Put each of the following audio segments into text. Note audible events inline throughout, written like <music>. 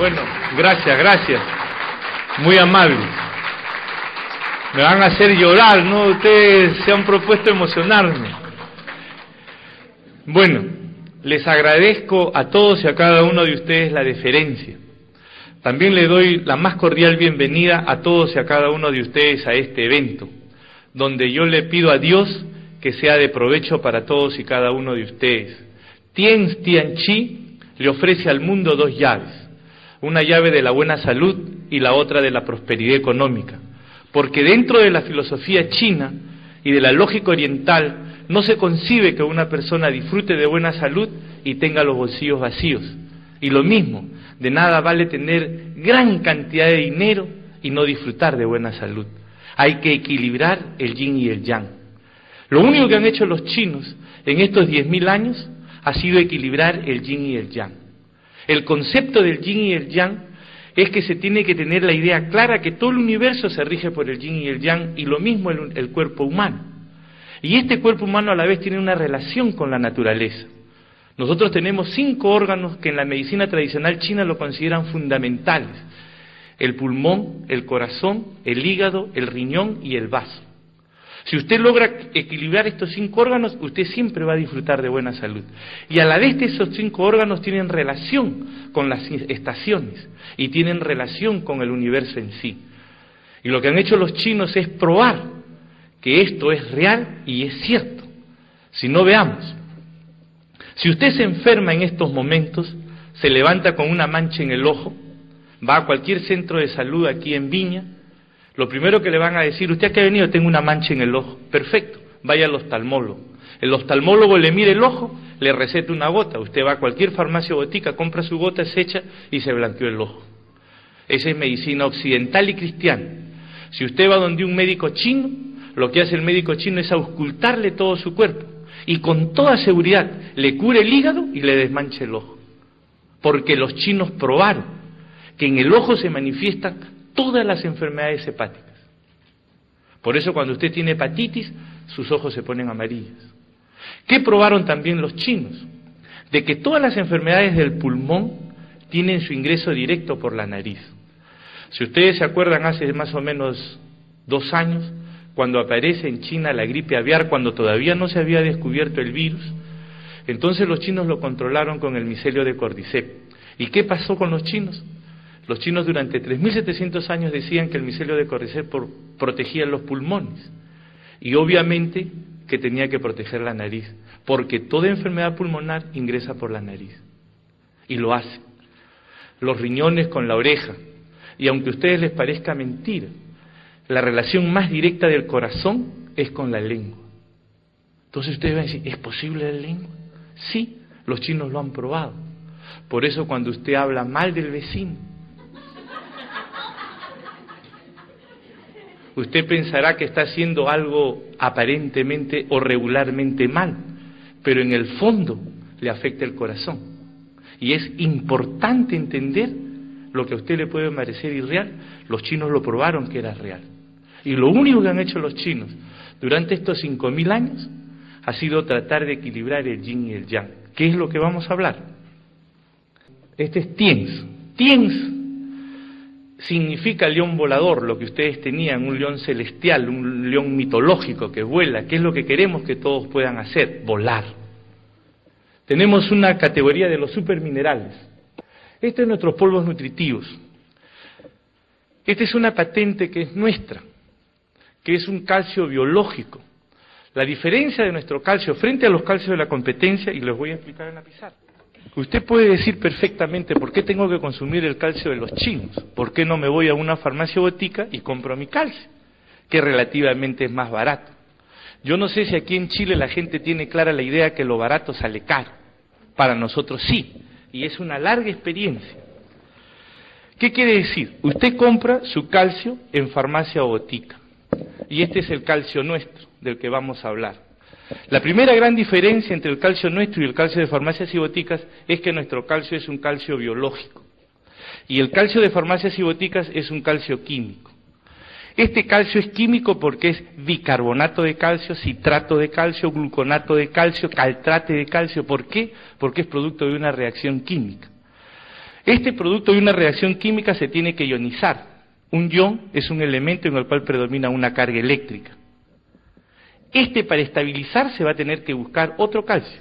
Bueno, gracias, gracias. Muy amable. Me van a hacer llorar, ¿no? Ustedes se han propuesto emocionarme. Bueno, les agradezco a todos y a cada uno de ustedes la deferencia. También le doy la más cordial bienvenida a todos y a cada uno de ustedes a este evento, donde yo le pido a Dios que sea de provecho para todos y cada uno de ustedes. Tien Chi le ofrece al mundo dos llaves, una llave de la buena salud y la otra de la prosperidad económica, porque dentro de la filosofía china y de la lógica oriental no se concibe que una persona disfrute de buena salud y tenga los bolsillos vacíos. Y lo mismo, de nada vale tener gran cantidad de dinero y no disfrutar de buena salud. Hay que equilibrar el yin y el yang. Lo único que han hecho los chinos en estos 10.000 años ha sido equilibrar el yin y el yang. El concepto del yin y el yang es que se tiene que tener la idea clara que todo el universo se rige por el yin y el yang y lo mismo el, el cuerpo humano. Y este cuerpo humano a la vez tiene una relación con la naturaleza. Nosotros tenemos cinco órganos que en la medicina tradicional china lo consideran fundamentales. El pulmón, el corazón, el hígado, el riñón y el vaso. Si usted logra equilibrar estos cinco órganos, usted siempre va a disfrutar de buena salud. Y a la vez esos cinco órganos tienen relación con las estaciones y tienen relación con el universo en sí. Y lo que han hecho los chinos es probar que esto es real y es cierto. Si no veamos, si usted se enferma en estos momentos, se levanta con una mancha en el ojo, va a cualquier centro de salud aquí en Viña, lo primero que le van a decir, usted que ha venido, tengo una mancha en el ojo. Perfecto, vaya al oftalmólogo. El oftalmólogo le mire el ojo, le receta una gota. Usted va a cualquier farmacia o botica, compra su gota, se echa y se blanqueó el ojo. Esa es medicina occidental y cristiana. Si usted va donde un médico chino, lo que hace el médico chino es auscultarle todo su cuerpo y con toda seguridad le cure el hígado y le desmanche el ojo. Porque los chinos probaron que en el ojo se manifiestan todas las enfermedades hepáticas. Por eso cuando usted tiene hepatitis, sus ojos se ponen amarillos. ¿Qué probaron también los chinos? De que todas las enfermedades del pulmón tienen su ingreso directo por la nariz. Si ustedes se acuerdan, hace más o menos dos años, cuando aparece en China la gripe aviar, cuando todavía no se había descubierto el virus, entonces los chinos lo controlaron con el micelio de Cordyceps. ¿Y qué pasó con los chinos? Los chinos durante 3.700 años decían que el micelio de Cordyceps protegía los pulmones y obviamente que tenía que proteger la nariz, porque toda enfermedad pulmonar ingresa por la nariz y lo hace. Los riñones con la oreja, y aunque a ustedes les parezca mentira, la relación más directa del corazón es con la lengua. Entonces ustedes van a decir, ¿es posible la lengua? Sí, los chinos lo han probado. Por eso cuando usted habla mal del vecino, usted pensará que está haciendo algo aparentemente o regularmente mal, pero en el fondo le afecta el corazón. Y es importante entender lo que a usted le puede parecer irreal, los chinos lo probaron que era real. Y lo único que han hecho los chinos durante estos 5.000 años ha sido tratar de equilibrar el yin y el yang. ¿Qué es lo que vamos a hablar? Este es Tiens. Tiens significa león volador, lo que ustedes tenían, un león celestial, un león mitológico que vuela, ¿Qué es lo que queremos que todos puedan hacer, volar. Tenemos una categoría de los superminerales. Este es nuestros polvos nutritivos. Esta es una patente que es nuestra, que es un calcio biológico. La diferencia de nuestro calcio frente a los calcios de la competencia, y les voy a explicar en la pizarra. Usted puede decir perfectamente por qué tengo que consumir el calcio de los chinos, por qué no me voy a una farmacia botica y compro mi calcio, que relativamente es más barato. Yo no sé si aquí en Chile la gente tiene clara la idea que lo barato sale caro. Para nosotros sí, y es una larga experiencia. ¿Qué quiere decir? Usted compra su calcio en farmacia o botica, y este es el calcio nuestro del que vamos a hablar. La primera gran diferencia entre el calcio nuestro y el calcio de farmacias y boticas es que nuestro calcio es un calcio biológico y el calcio de farmacias y boticas es un calcio químico. Este calcio es químico porque es bicarbonato de calcio, citrato de calcio, gluconato de calcio, caltrate de calcio. ¿Por qué? Porque es producto de una reacción química. Este producto de una reacción química se tiene que ionizar. Un ion es un elemento en el cual predomina una carga eléctrica. Este para estabilizarse va a tener que buscar otro calcio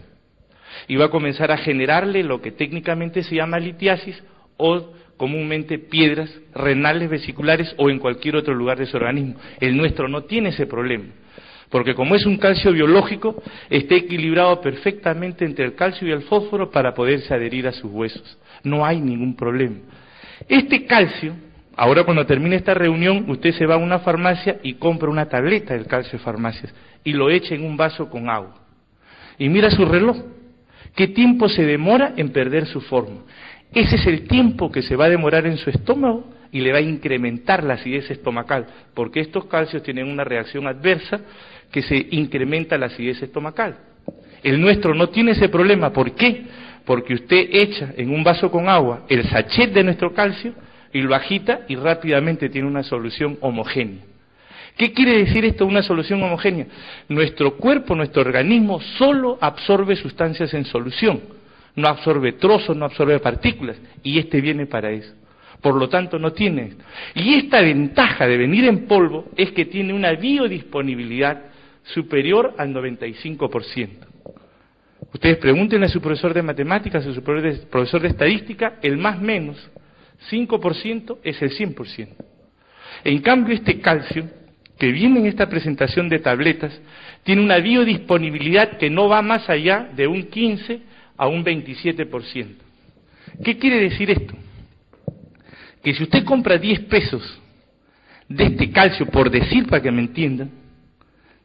y va a comenzar a generarle lo que técnicamente se llama litiasis o comúnmente piedras renales vesiculares o en cualquier otro lugar de su organismo. El nuestro no tiene ese problema, porque como es un calcio biológico, está equilibrado perfectamente entre el calcio y el fósforo para poderse adherir a sus huesos. No hay ningún problema. Este calcio, ahora cuando termine esta reunión, usted se va a una farmacia y compra una tableta del calcio de farmacias y lo echa en un vaso con agua. Y mira su reloj. ¿Qué tiempo se demora en perder su forma? Ese es el tiempo que se va a demorar en su estómago y le va a incrementar la acidez estomacal, porque estos calcios tienen una reacción adversa que se incrementa la acidez estomacal. El nuestro no tiene ese problema. ¿Por qué? Porque usted echa en un vaso con agua el sachet de nuestro calcio y lo agita y rápidamente tiene una solución homogénea. ¿Qué quiere decir esto, una solución homogénea? Nuestro cuerpo, nuestro organismo solo absorbe sustancias en solución, no absorbe trozos, no absorbe partículas, y este viene para eso. Por lo tanto, no tiene. Y esta ventaja de venir en polvo es que tiene una biodisponibilidad superior al 95%. Ustedes pregúntenle a su profesor de matemáticas, a su profesor de estadística, el más menos 5% es el 100%. En cambio, este calcio que viene en esta presentación de tabletas tiene una biodisponibilidad que no va más allá de un 15 a un 27%. ¿Qué quiere decir esto? Que si usted compra 10 pesos de este calcio, por decir para que me entiendan,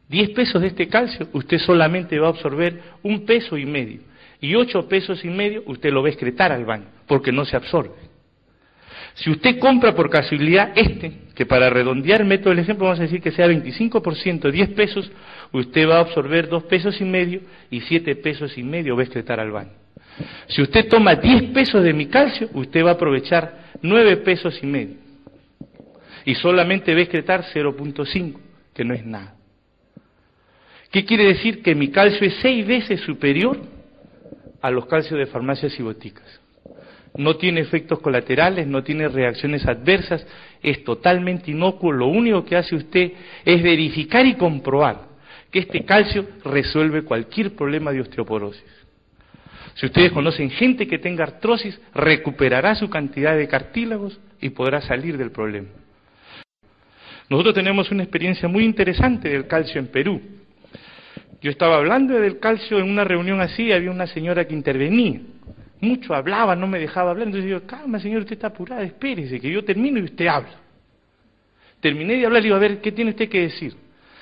10 pesos de este calcio, usted solamente va a absorber un peso y medio. Y 8 pesos y medio usted lo va a excretar al baño, porque no se absorbe. Si usted compra por casualidad este, que para redondear el método del ejemplo vamos a decir que sea 25%, 10 pesos, usted va a absorber 2 pesos y medio y 7 pesos y medio va a excretar al baño. Si usted toma 10 pesos de mi calcio, usted va a aprovechar 9 pesos y medio. Y solamente va a excretar 0.5, que no es nada. ¿Qué quiere decir? Que mi calcio es 6 veces superior a los calcios de farmacias y boticas no tiene efectos colaterales, no tiene reacciones adversas, es totalmente inocuo. Lo único que hace usted es verificar y comprobar que este calcio resuelve cualquier problema de osteoporosis. Si ustedes conocen gente que tenga artrosis, recuperará su cantidad de cartílagos y podrá salir del problema. Nosotros tenemos una experiencia muy interesante del calcio en Perú. Yo estaba hablando del calcio en una reunión así, había una señora que intervenía mucho hablaba, no me dejaba hablar. Entonces yo, calma señor, usted está apurada, espérese, que yo termino y usted habla. Terminé de hablar y digo, a ver, ¿qué tiene usted que decir?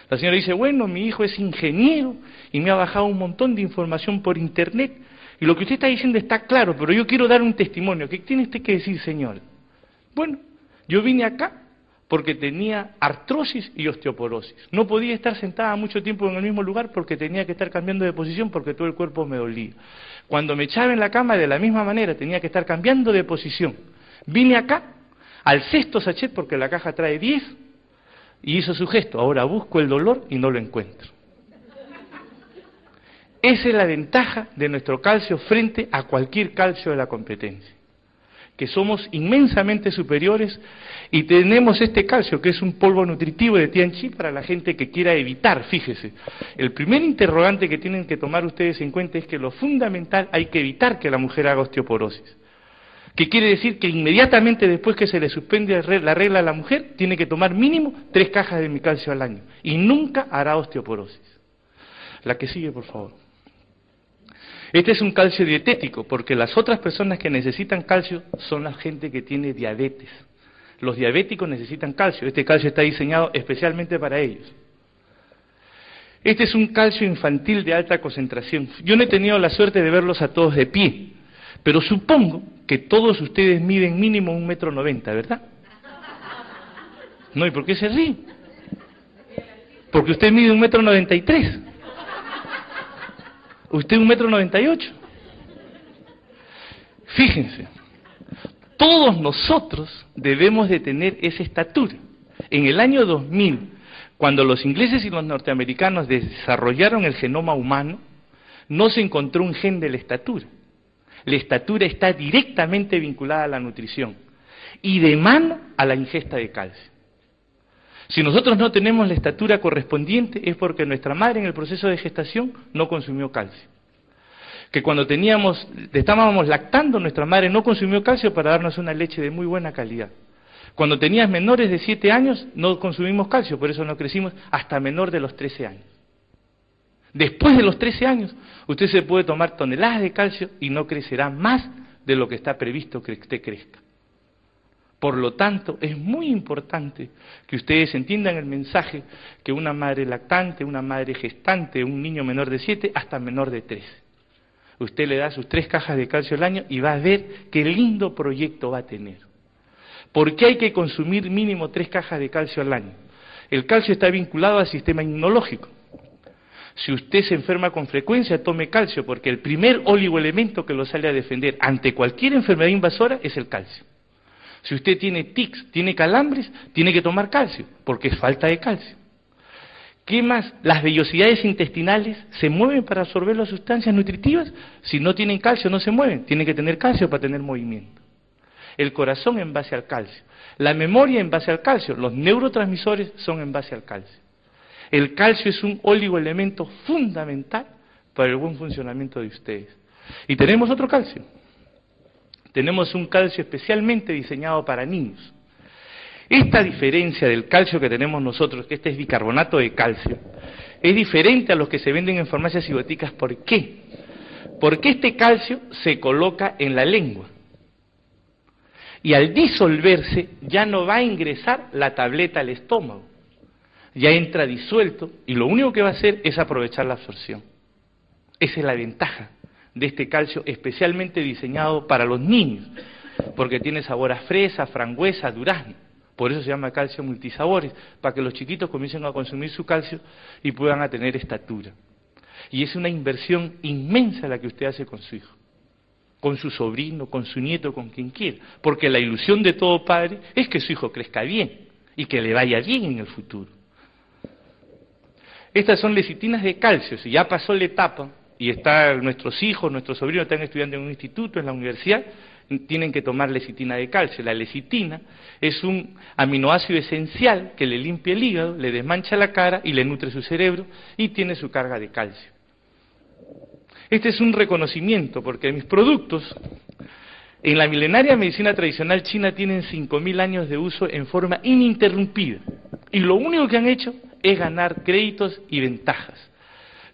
La señora dice, bueno, mi hijo es ingeniero y me ha bajado un montón de información por internet y lo que usted está diciendo está claro, pero yo quiero dar un testimonio. ¿Qué tiene usted que decir, señor? Bueno, yo vine acá porque tenía artrosis y osteoporosis. No podía estar sentada mucho tiempo en el mismo lugar porque tenía que estar cambiando de posición porque todo el cuerpo me dolía. Cuando me echaba en la cama de la misma manera tenía que estar cambiando de posición. Vine acá al sexto sachet porque la caja trae 10 y hizo su gesto. Ahora busco el dolor y no lo encuentro. Esa es la ventaja de nuestro calcio frente a cualquier calcio de la competencia que somos inmensamente superiores y tenemos este calcio, que es un polvo nutritivo de Tianchi para la gente que quiera evitar, fíjese. El primer interrogante que tienen que tomar ustedes en cuenta es que lo fundamental hay que evitar que la mujer haga osteoporosis. Que quiere decir que inmediatamente después que se le suspende la regla a la mujer, tiene que tomar mínimo tres cajas de mi calcio al año y nunca hará osteoporosis. La que sigue, por favor. Este es un calcio dietético, porque las otras personas que necesitan calcio son la gente que tiene diabetes. Los diabéticos necesitan calcio. Este calcio está diseñado especialmente para ellos. Este es un calcio infantil de alta concentración. Yo no he tenido la suerte de verlos a todos de pie, pero supongo que todos ustedes miden mínimo un metro noventa, ¿verdad? No, ¿y por qué se ríe? Porque usted mide un metro noventa y tres. Usted un metro noventa y ocho. Fíjense, todos nosotros debemos de tener esa estatura. En el año 2000, cuando los ingleses y los norteamericanos desarrollaron el genoma humano, no se encontró un gen de la estatura. La estatura está directamente vinculada a la nutrición y de mano a la ingesta de calcio. Si nosotros no tenemos la estatura correspondiente es porque nuestra madre en el proceso de gestación no consumió calcio. Que cuando teníamos, estábamos lactando, nuestra madre no consumió calcio para darnos una leche de muy buena calidad. Cuando tenías menores de 7 años no consumimos calcio, por eso no crecimos hasta menor de los 13 años. Después de los 13 años, usted se puede tomar toneladas de calcio y no crecerá más de lo que está previsto que usted crezca. Por lo tanto, es muy importante que ustedes entiendan el mensaje que una madre lactante, una madre gestante, un niño menor de 7 hasta menor de 13. Usted le da sus tres cajas de calcio al año y va a ver qué lindo proyecto va a tener. ¿Por qué hay que consumir mínimo tres cajas de calcio al año? El calcio está vinculado al sistema inmunológico. Si usted se enferma con frecuencia, tome calcio, porque el primer oligoelemento que lo sale a defender ante cualquier enfermedad invasora es el calcio. Si usted tiene tics, tiene calambres, tiene que tomar calcio, porque es falta de calcio. ¿Qué más? Las vellosidades intestinales se mueven para absorber las sustancias nutritivas. Si no tienen calcio, no se mueven. Tienen que tener calcio para tener movimiento. El corazón en base al calcio. La memoria en base al calcio. Los neurotransmisores son en base al calcio. El calcio es un oligoelemento fundamental para el buen funcionamiento de ustedes. Y tenemos otro calcio. Tenemos un calcio especialmente diseñado para niños. Esta diferencia del calcio que tenemos nosotros, que este es bicarbonato de calcio, es diferente a los que se venden en farmacias y boticas. ¿Por qué? Porque este calcio se coloca en la lengua. Y al disolverse ya no va a ingresar la tableta al estómago ya entra disuelto y lo único que va a hacer es aprovechar la absorción. Esa es la ventaja de este calcio especialmente diseñado para los niños, porque tiene sabor a fresa, frangüesa, durazno. Por eso se llama calcio multisabores, para que los chiquitos comiencen a consumir su calcio y puedan tener estatura. Y es una inversión inmensa la que usted hace con su hijo, con su sobrino, con su nieto, con quien quiera. Porque la ilusión de todo padre es que su hijo crezca bien y que le vaya bien en el futuro. Estas son lecitinas de calcio, si ya pasó la etapa y está, nuestros hijos, nuestros sobrinos están estudiando en un instituto, en la universidad, tienen que tomar lecitina de calcio. La lecitina es un aminoácido esencial que le limpia el hígado, le desmancha la cara y le nutre su cerebro y tiene su carga de calcio. Este es un reconocimiento porque mis productos en la milenaria medicina tradicional china tienen 5.000 años de uso en forma ininterrumpida. Y lo único que han hecho es ganar créditos y ventajas.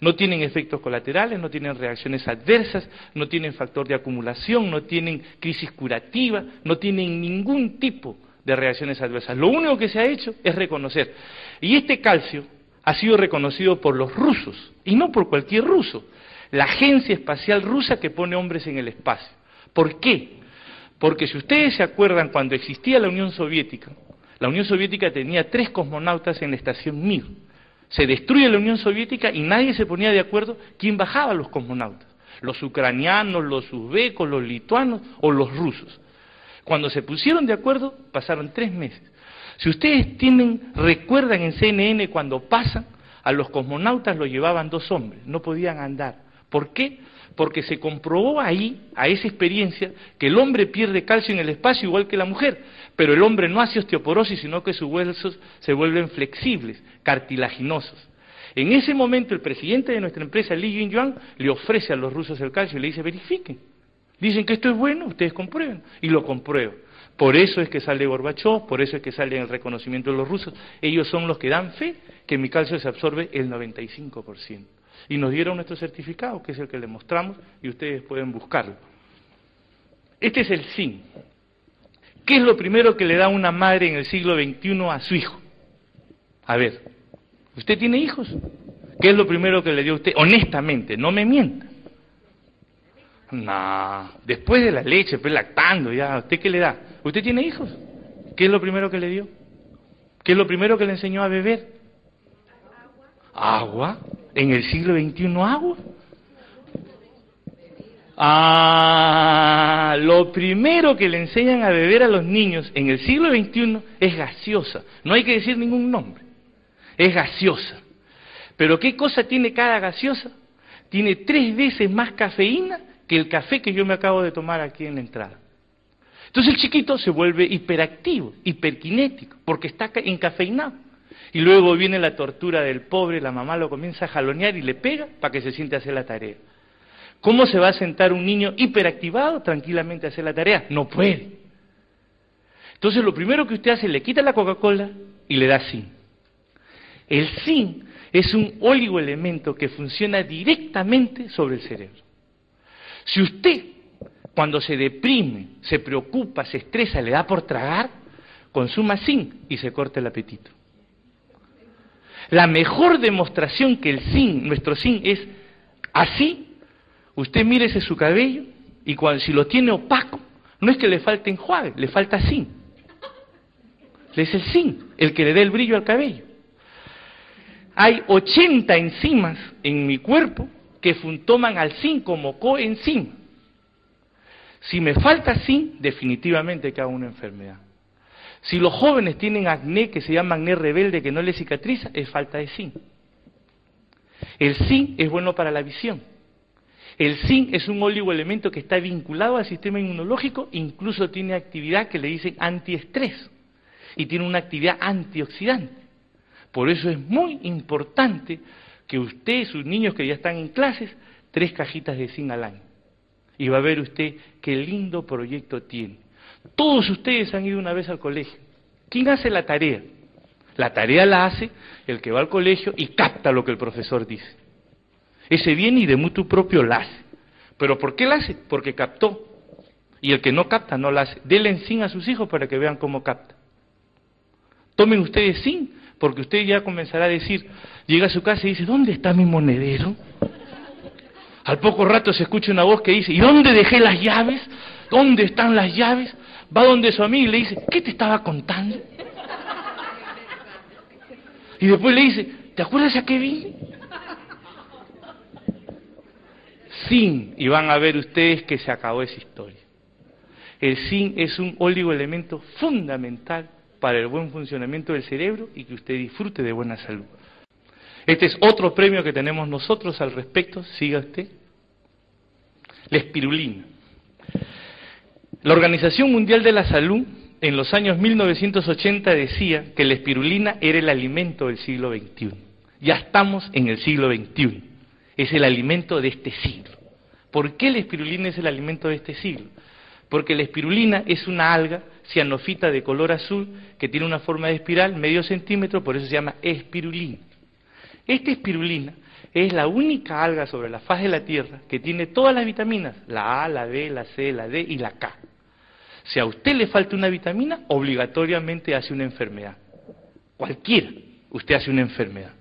No tienen efectos colaterales, no tienen reacciones adversas, no tienen factor de acumulación, no tienen crisis curativa, no tienen ningún tipo de reacciones adversas. Lo único que se ha hecho es reconocer. Y este calcio ha sido reconocido por los rusos, y no por cualquier ruso, la Agencia Espacial Rusa que pone hombres en el espacio. ¿Por qué? Porque si ustedes se acuerdan cuando existía la Unión Soviética, la Unión Soviética tenía tres cosmonautas en la estación Mir. Se destruye la Unión Soviética y nadie se ponía de acuerdo quién bajaba a los cosmonautas. Los ucranianos, los uzbecos, los lituanos o los rusos. Cuando se pusieron de acuerdo, pasaron tres meses. Si ustedes tienen, recuerdan en CNN cuando pasan, a los cosmonautas lo llevaban dos hombres, no podían andar. ¿Por qué? Porque se comprobó ahí, a esa experiencia, que el hombre pierde calcio en el espacio igual que la mujer pero el hombre no hace osteoporosis, sino que sus huesos se vuelven flexibles, cartilaginosos. En ese momento el presidente de nuestra empresa, Li Yuan, le ofrece a los rusos el calcio y le dice, verifiquen. Dicen que esto es bueno, ustedes comprueben. Y lo comprueban. Por eso es que sale Gorbachov, por eso es que sale el reconocimiento de los rusos. Ellos son los que dan fe que mi calcio se absorbe el 95%. Y nos dieron nuestro certificado, que es el que le mostramos, y ustedes pueden buscarlo. Este es el SIN, ¿Qué es lo primero que le da una madre en el siglo XXI a su hijo? A ver, ¿usted tiene hijos? ¿Qué es lo primero que le dio a usted? Honestamente, no me mienta. No, después de la leche, pues lactando, ya, ¿usted qué le da? ¿Usted tiene hijos? ¿Qué es lo primero que le dio? ¿Qué es lo primero que le enseñó a beber? Agua. ¿En el siglo XXI agua? Ah, lo primero que le enseñan a beber a los niños en el siglo XXI es gaseosa. No hay que decir ningún nombre. Es gaseosa. Pero ¿qué cosa tiene cada gaseosa? Tiene tres veces más cafeína que el café que yo me acabo de tomar aquí en la entrada. Entonces el chiquito se vuelve hiperactivo, hiperquinético, porque está encafeinado. Y luego viene la tortura del pobre, la mamá lo comienza a jalonear y le pega para que se siente a hacer la tarea. ¿Cómo se va a sentar un niño hiperactivado tranquilamente a hacer la tarea? No puede. Entonces lo primero que usted hace, le quita la Coca-Cola y le da zinc. El zinc es un oligoelemento que funciona directamente sobre el cerebro. Si usted cuando se deprime, se preocupa, se estresa, le da por tragar, consuma zinc y se corta el apetito. La mejor demostración que el zinc, nuestro zinc, es así, usted mírese su cabello y cuando, si lo tiene opaco, no es que le falte enjuague, le falta zinc. Es el zinc el que le dé el brillo al cabello. Hay 80 enzimas en mi cuerpo que toman al zinc como coenzima. Si me falta zinc, definitivamente hago una enfermedad. Si los jóvenes tienen acné que se llama acné rebelde que no les cicatriza, es falta de zinc. El zinc es bueno para la visión. El zinc es un oligoelemento que está vinculado al sistema inmunológico, incluso tiene actividad que le dicen antiestrés y tiene una actividad antioxidante. Por eso es muy importante que usted, sus niños que ya están en clases, tres cajitas de zinc al año y va a ver usted qué lindo proyecto tiene. Todos ustedes han ido una vez al colegio. ¿Quién hace la tarea? La tarea la hace el que va al colegio y capta lo que el profesor dice. Ese viene y de mutuo propio la hace. ¿Pero por qué la hace? Porque captó. Y el que no capta no la hace. Denle sin a sus hijos para que vean cómo capta. Tomen ustedes sin, porque usted ya comenzará a decir, llega a su casa y dice, ¿dónde está mi monedero? Al poco rato se escucha una voz que dice, ¿y dónde dejé las llaves? ¿Dónde están las llaves? Va donde su amigo y le dice, ¿qué te estaba contando? Y después le dice, ¿te acuerdas a qué vine? Sin, y van a ver ustedes que se acabó esa historia. El zinc es un oligoelemento fundamental para el buen funcionamiento del cerebro y que usted disfrute de buena salud. Este es otro premio que tenemos nosotros al respecto, siga usted. La espirulina. La Organización Mundial de la Salud en los años 1980 decía que la espirulina era el alimento del siglo XXI. Ya estamos en el siglo XXI. Es el alimento de este siglo. ¿Por qué la espirulina es el alimento de este siglo? Porque la espirulina es una alga cianofita de color azul que tiene una forma de espiral medio centímetro, por eso se llama espirulina. Esta espirulina es la única alga sobre la faz de la Tierra que tiene todas las vitaminas, la A, la B, la C, la D y la K. Si a usted le falta una vitamina, obligatoriamente hace una enfermedad. Cualquiera, usted hace una enfermedad.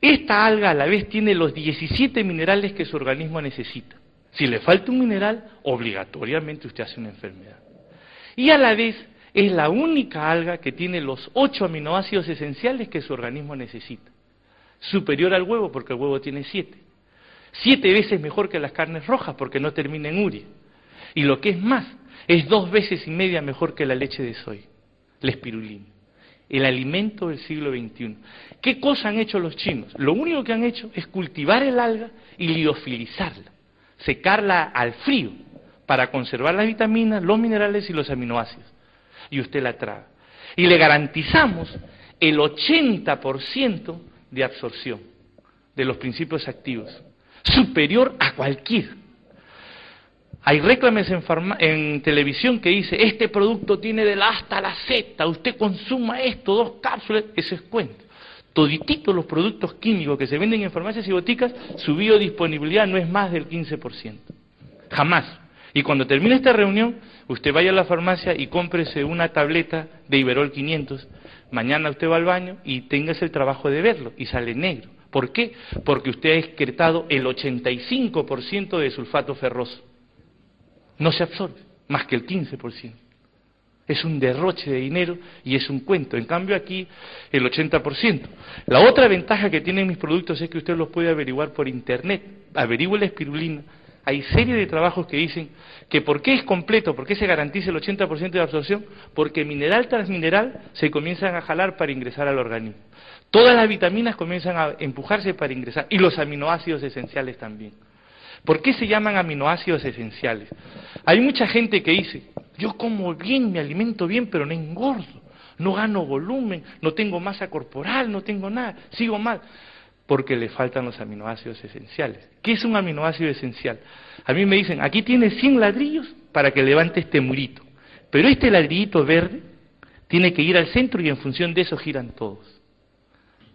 Esta alga a la vez tiene los 17 minerales que su organismo necesita. Si le falta un mineral, obligatoriamente usted hace una enfermedad. Y a la vez es la única alga que tiene los 8 aminoácidos esenciales que su organismo necesita superior al huevo porque el huevo tiene siete. Siete veces mejor que las carnes rojas porque no termina en uria. Y lo que es más, es dos veces y media mejor que la leche de soya, la espirulina, el alimento del siglo XXI. ¿Qué cosa han hecho los chinos? Lo único que han hecho es cultivar el alga y liofilizarla, secarla al frío para conservar las vitaminas, los minerales y los aminoácidos. Y usted la traga. Y le garantizamos el 80% de absorción de los principios activos, superior a cualquier. Hay reclames en, en, televisión que dice, este producto tiene de la hasta la Z, usted consuma esto, dos cápsulas, eso es cuento. Toditito los productos químicos que se venden en farmacias y boticas, su biodisponibilidad no es más del 15%. Jamás. Y cuando termine esta reunión, usted vaya a la farmacia y cómprese una tableta de Iberol 500 Mañana usted va al baño y tengas el trabajo de verlo y sale negro. ¿Por qué? Porque usted ha excretado el 85% de sulfato ferroso. No se absorbe, más que el 15%. Es un derroche de dinero y es un cuento. En cambio aquí el 80%. La otra ventaja que tienen mis productos es que usted los puede averiguar por internet. Averigüe la espirulina, hay serie de trabajos que dicen que por qué es completo, por qué se garantiza el 80% de absorción, porque mineral tras mineral se comienzan a jalar para ingresar al organismo. Todas las vitaminas comienzan a empujarse para ingresar y los aminoácidos esenciales también. ¿Por qué se llaman aminoácidos esenciales? Hay mucha gente que dice, yo como bien, me alimento bien, pero no engordo, no gano volumen, no tengo masa corporal, no tengo nada, sigo mal, porque le faltan los aminoácidos esenciales. ¿Qué es un aminoácido esencial? A mí me dicen, aquí tienes 100 ladrillos para que levante este murito, pero este ladrillito verde tiene que ir al centro y en función de eso giran todos.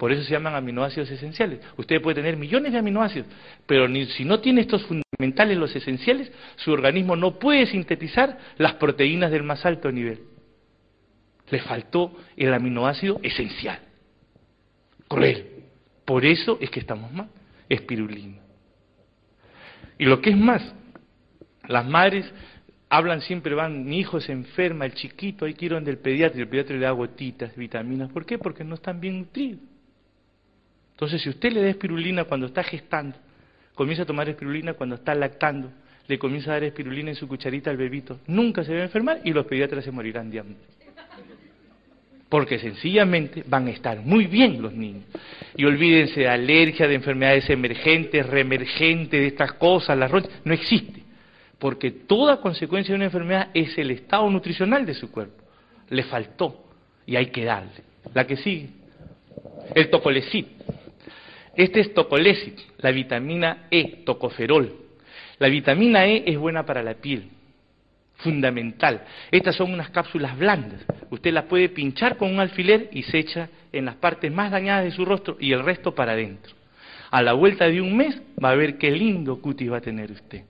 Por eso se llaman aminoácidos esenciales. Usted puede tener millones de aminoácidos, pero si no tiene estos fundamentales, los esenciales, su organismo no puede sintetizar las proteínas del más alto nivel. Le faltó el aminoácido esencial. Cruel. Por eso es que estamos mal. Espirulina. Y lo que es más, las madres hablan siempre, van, mi hijo se enferma, el chiquito, hay que ir donde el pediatra, y el pediatra le da gotitas, vitaminas. ¿Por qué? Porque no están bien nutridos. Entonces, si usted le da espirulina cuando está gestando, comienza a tomar espirulina cuando está lactando, le comienza a dar espirulina en su cucharita al bebito, nunca se a enfermar y los pediatras se morirán de hambre. Porque sencillamente van a estar muy bien los niños. Y olvídense de alergia, de enfermedades emergentes, reemergentes, de estas cosas, las ronchas, no existe. Porque toda consecuencia de una enfermedad es el estado nutricional de su cuerpo. Le faltó y hay que darle. La que sigue. El tocolecit. Este es tocolecit, la vitamina E, tocoferol. La vitamina E es buena para la piel, fundamental. Estas son unas cápsulas blandas. Usted las puede pinchar con un alfiler y se echa en las partes más dañadas de su rostro y el resto para adentro. A la vuelta de un mes va a ver qué lindo cutis va a tener usted.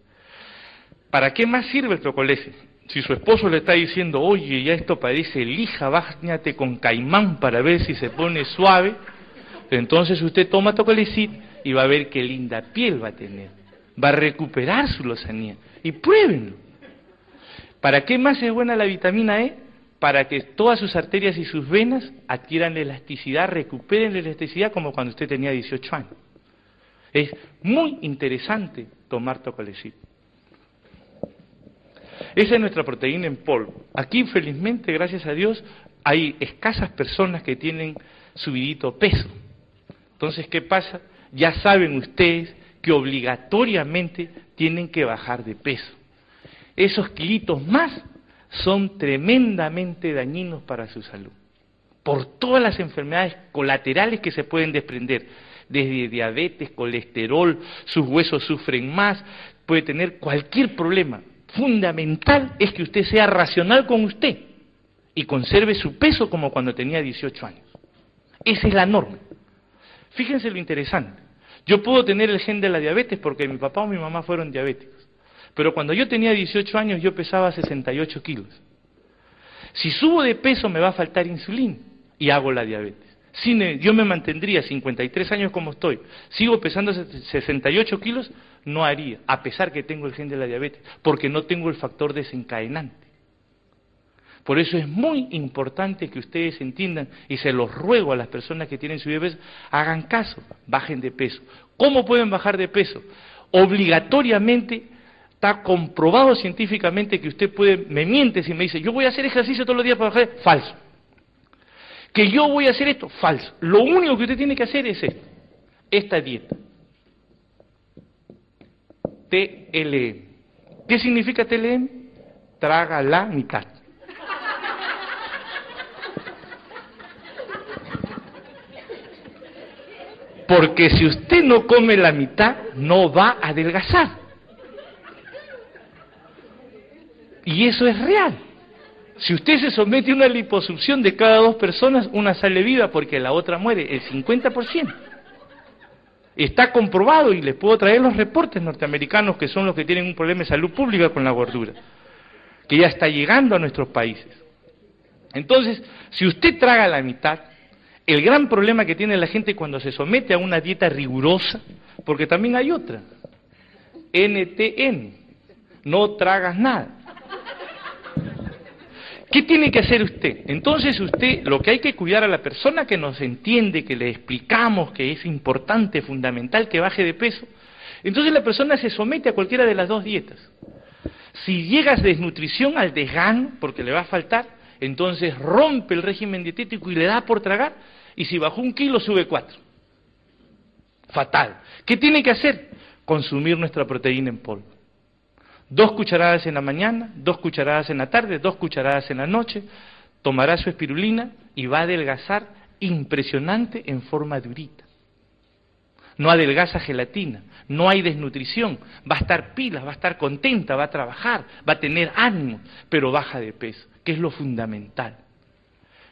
¿Para qué más sirve el tocolecit? Si su esposo le está diciendo, oye, ya esto parece lija, bañate con caimán para ver si se pone suave, entonces usted toma tocolecit y va a ver qué linda piel va a tener. Va a recuperar su lozanía. Y pruébenlo. ¿Para qué más es buena la vitamina E? Para que todas sus arterias y sus venas adquieran elasticidad, recuperen la elasticidad como cuando usted tenía 18 años. Es muy interesante tomar tocolecit. Esa es nuestra proteína en polvo. Aquí, felizmente, gracias a Dios, hay escasas personas que tienen subidito peso. Entonces, ¿qué pasa? Ya saben ustedes que obligatoriamente tienen que bajar de peso. Esos kilitos más son tremendamente dañinos para su salud, por todas las enfermedades colaterales que se pueden desprender, desde diabetes, colesterol, sus huesos sufren más, puede tener cualquier problema. Fundamental es que usted sea racional con usted y conserve su peso como cuando tenía 18 años. Esa es la norma. Fíjense lo interesante. Yo puedo tener el gen de la diabetes porque mi papá o mi mamá fueron diabéticos. Pero cuando yo tenía 18 años yo pesaba 68 kilos. Si subo de peso me va a faltar insulina y hago la diabetes. Si yo me mantendría 53 años como estoy, sigo pesando 68 kilos, no haría, a pesar que tengo el gen de la diabetes, porque no tengo el factor desencadenante. Por eso es muy importante que ustedes entiendan, y se los ruego a las personas que tienen su diabetes, hagan caso, bajen de peso. ¿Cómo pueden bajar de peso? Obligatoriamente está comprobado científicamente que usted puede, me miente si me dice, yo voy a hacer ejercicio todos los días para bajar, falso. Que yo voy a hacer esto, falso. Lo único que usted tiene que hacer es esto, esta dieta. TLM. ¿Qué significa TLM? Traga la mitad. Porque si usted no come la mitad, no va a adelgazar. Y eso es real. Si usted se somete a una liposucción de cada dos personas, una sale viva porque la otra muere, el 50%. Está comprobado y les puedo traer los reportes norteamericanos que son los que tienen un problema de salud pública con la gordura, que ya está llegando a nuestros países. Entonces, si usted traga la mitad, el gran problema que tiene la gente cuando se somete a una dieta rigurosa, porque también hay otra, NTN, no tragas nada. ¿Qué tiene que hacer usted? Entonces usted, lo que hay que cuidar a la persona que nos entiende, que le explicamos que es importante, fundamental que baje de peso, entonces la persona se somete a cualquiera de las dos dietas. Si llegas desnutrición al desgano, porque le va a faltar, entonces rompe el régimen dietético y le da por tragar, y si bajó un kilo, sube cuatro. Fatal. ¿Qué tiene que hacer? consumir nuestra proteína en polvo. Dos cucharadas en la mañana, dos cucharadas en la tarde, dos cucharadas en la noche, tomará su espirulina y va a adelgazar impresionante en forma durita. No adelgaza gelatina, no hay desnutrición, va a estar pilas, va a estar contenta, va a trabajar, va a tener ánimo, pero baja de peso, que es lo fundamental.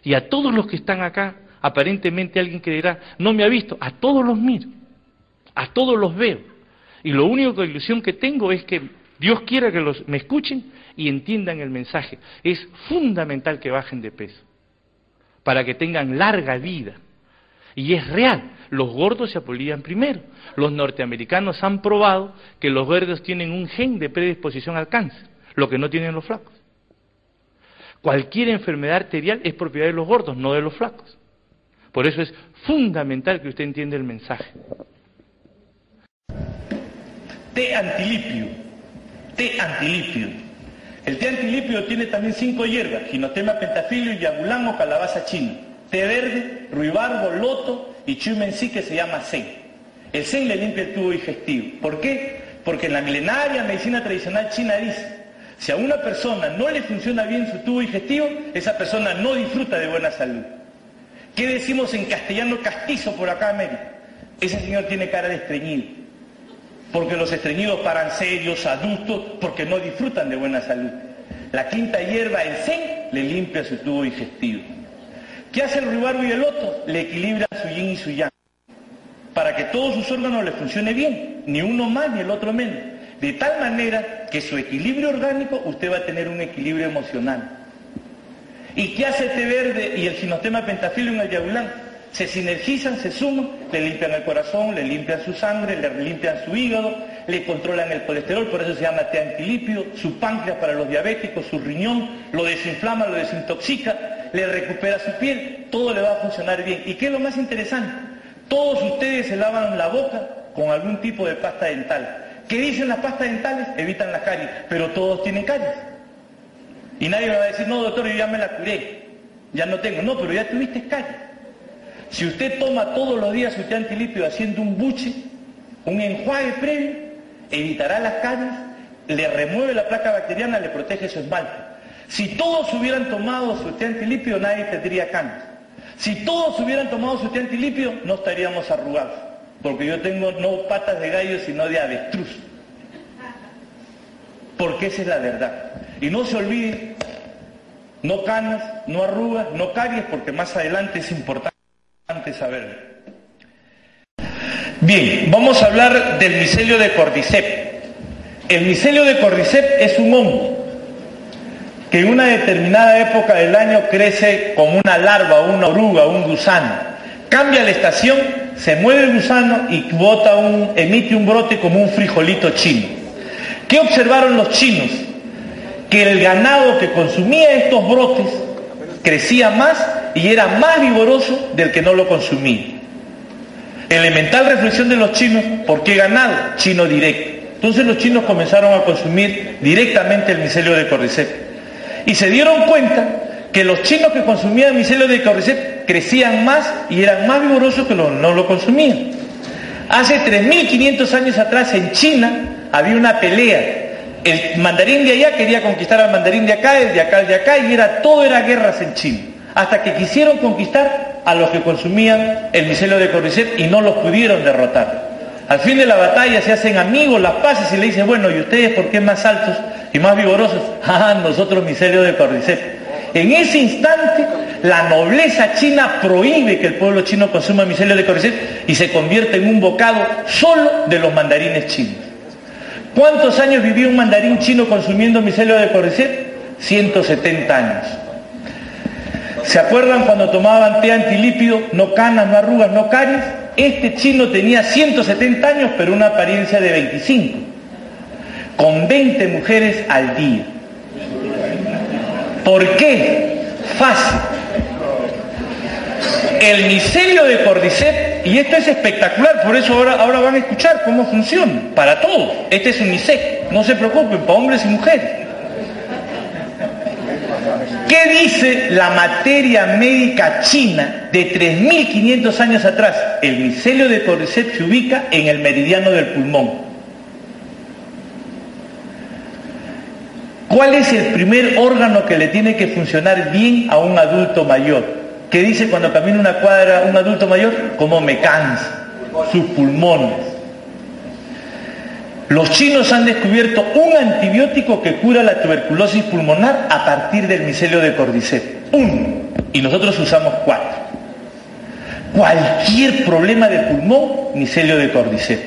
Y a todos los que están acá, aparentemente alguien dirá, no me ha visto, a todos los miro, a todos los veo. Y lo único ilusión que tengo es que Dios quiera que los, me escuchen y entiendan el mensaje. Es fundamental que bajen de peso, para que tengan larga vida. Y es real, los gordos se apolian primero. Los norteamericanos han probado que los gordos tienen un gen de predisposición al cáncer, lo que no tienen los flacos. Cualquier enfermedad arterial es propiedad de los gordos, no de los flacos. Por eso es fundamental que usted entienda el mensaje. Té antilipio. Té antilipio. El té antilipio tiene también cinco hierbas, ginotema pentafilio, yagulán o calabaza china. Té verde, ruibarbo, loto y sí que se llama zen. El zen le limpia el tubo digestivo. ¿Por qué? Porque en la milenaria medicina tradicional china dice, si a una persona no le funciona bien su tubo digestivo, esa persona no disfruta de buena salud. ¿Qué decimos en castellano castizo por acá, América? Ese señor tiene cara de estreñido. Porque los estreñidos paran serios, adultos, porque no disfrutan de buena salud. La quinta hierba, el zen, le limpia su tubo digestivo. ¿Qué hace el ruibarbo y el loto? Le equilibra su yin y su yang. Para que todos sus órganos le funcione bien, ni uno más ni el otro menos. De tal manera que su equilibrio orgánico, usted va a tener un equilibrio emocional. ¿Y qué hace este verde y el ginostema pentafilo en el yagulán? Se sinergizan, se suman, le limpian el corazón, le limpian su sangre, le limpian su hígado, le controlan el colesterol, por eso se llama té antilipio, su páncreas para los diabéticos, su riñón, lo desinflama, lo desintoxica, le recupera su piel, todo le va a funcionar bien. ¿Y qué es lo más interesante? Todos ustedes se lavan la boca con algún tipo de pasta dental. ¿Qué dicen las pastas dentales? Evitan las caries, pero todos tienen caries. Y nadie me va a decir, no doctor, yo ya me la curé, ya no tengo. No, pero ya tuviste caries. Si usted toma todos los días su té antilipio haciendo un buche, un enjuague previo, evitará las caries, le remueve la placa bacteriana, le protege su esmalte. Si todos hubieran tomado su té antilipio, nadie tendría canas. Si todos hubieran tomado su té antilipio, no estaríamos arrugados porque yo tengo no patas de gallo, sino de avestruz. Porque esa es la verdad. Y no se olvide, no canas, no arrugas, no caries, porque más adelante es importante saberlo. Bien, vamos a hablar del micelio de Cordyceps. El micelio de Cordyceps es un hongo que en una determinada época del año crece como una larva, una oruga, un gusano. Cambia la estación se mueve el gusano y un, emite un brote como un frijolito chino. ¿Qué observaron los chinos? Que el ganado que consumía estos brotes crecía más y era más vigoroso del que no lo consumía. Elemental reflexión de los chinos, ¿por qué ganado? Chino directo. Entonces los chinos comenzaron a consumir directamente el micelio de cordyceps. Y se dieron cuenta que los chinos que consumían micelio de cordyceps crecían más y eran más vigorosos que los no lo consumían. Hace 3.500 años atrás en China había una pelea. El mandarín de allá quería conquistar al mandarín de acá, el de acá, el de acá, y era todo era guerras en China. Hasta que quisieron conquistar a los que consumían el micelio de cordyceps y no los pudieron derrotar. Al fin de la batalla se hacen amigos, las paces y le dicen, bueno, ¿y ustedes por qué más altos y más vigorosos? <laughs> Ah, nosotros micelio de cordyceps. En ese instante, la nobleza china prohíbe que el pueblo chino consuma micelio de cordyceps y se convierte en un bocado solo de los mandarines chinos. ¿Cuántos años vivió un mandarín chino consumiendo micelio de cordyceps? 170 años. ¿Se acuerdan cuando tomaban té antilípido, no canas, no arrugas, no caries? Este chino tenía 170 años, pero una apariencia de 25, con 20 mujeres al día. ¿Por qué? Fácil. El micelio de cordyceps, y esto es espectacular, por eso ahora, ahora van a escuchar cómo funciona, para todos. Este es un unisex, no se preocupen, para hombres y mujeres. ¿Qué dice la materia médica china de 3.500 años atrás? El micelio de cordyceps se ubica en el meridiano del pulmón. ¿Cuál es el primer órgano que le tiene que funcionar bien a un adulto mayor? ¿Qué dice cuando camina una cuadra un adulto mayor? Como me cansa, sus pulmones. Los chinos han descubierto un antibiótico que cura la tuberculosis pulmonar a partir del micelio de cordyceps. Uno. Y nosotros usamos cuatro. Cualquier problema de pulmón, micelio de cordyceps.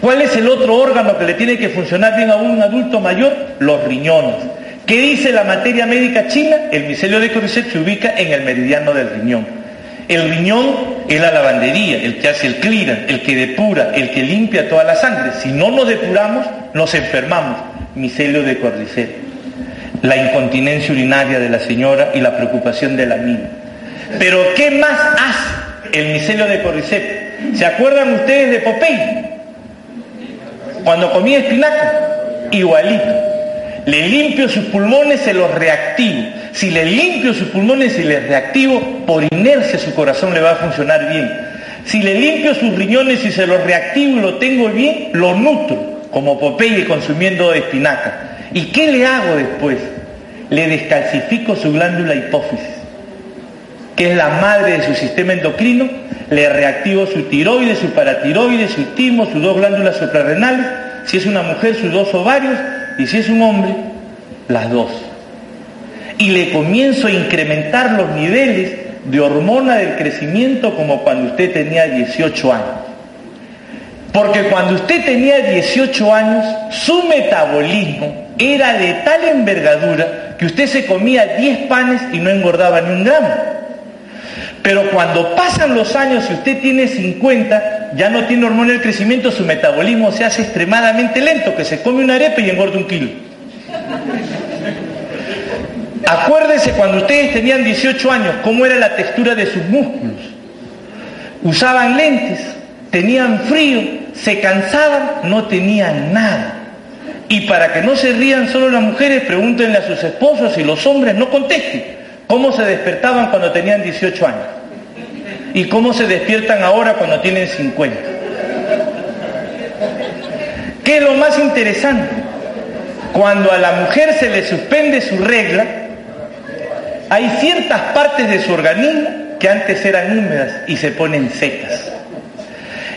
¿Cuál es el otro órgano que le tiene que funcionar bien a un adulto mayor? Los riñones. ¿Qué dice la materia médica china? El micelio de cordyceps se ubica en el meridiano del riñón. El riñón es la lavandería, el que hace el clear, el que depura, el que limpia toda la sangre. Si no nos depuramos, nos enfermamos. Micelio de cordyceps. La incontinencia urinaria de la señora y la preocupación de la niña. Pero ¿qué más hace el micelio de cordyceps? ¿Se acuerdan ustedes de Popeye? Cuando comía espinaca, igualito. Le limpio sus pulmones, se los reactivo. Si le limpio sus pulmones y les reactivo, por inercia su corazón le va a funcionar bien. Si le limpio sus riñones y se los reactivo y lo tengo bien, lo nutro, como Popeye consumiendo espinaca. ¿Y qué le hago después? Le descalcifico su glándula hipófisis, que es la madre de su sistema endocrino, le reactivo su tiroides, su paratiroides, su timo, sus dos glándulas suprarrenales, si es una mujer, sus dos ovarios, y si es un hombre, las dos. Y le comienzo a incrementar los niveles de hormona del crecimiento como cuando usted tenía 18 años. Porque cuando usted tenía 18 años, su metabolismo era de tal envergadura que usted se comía 10 panes y no engordaba ni un gramo. Pero cuando pasan los años y usted tiene 50, ya no tiene hormona del crecimiento, su metabolismo se hace extremadamente lento, que se come una arepa y engorda un kilo. Acuérdese cuando ustedes tenían 18 años, cómo era la textura de sus músculos. Usaban lentes, tenían frío, se cansaban, no tenían nada. Y para que no se rían solo las mujeres, pregúntenle a sus esposos y los hombres no contesten cómo se despertaban cuando tenían 18 años y cómo se despiertan ahora cuando tienen 50. ¿Qué es lo más interesante? Cuando a la mujer se le suspende su regla, hay ciertas partes de su organismo que antes eran húmedas y se ponen secas.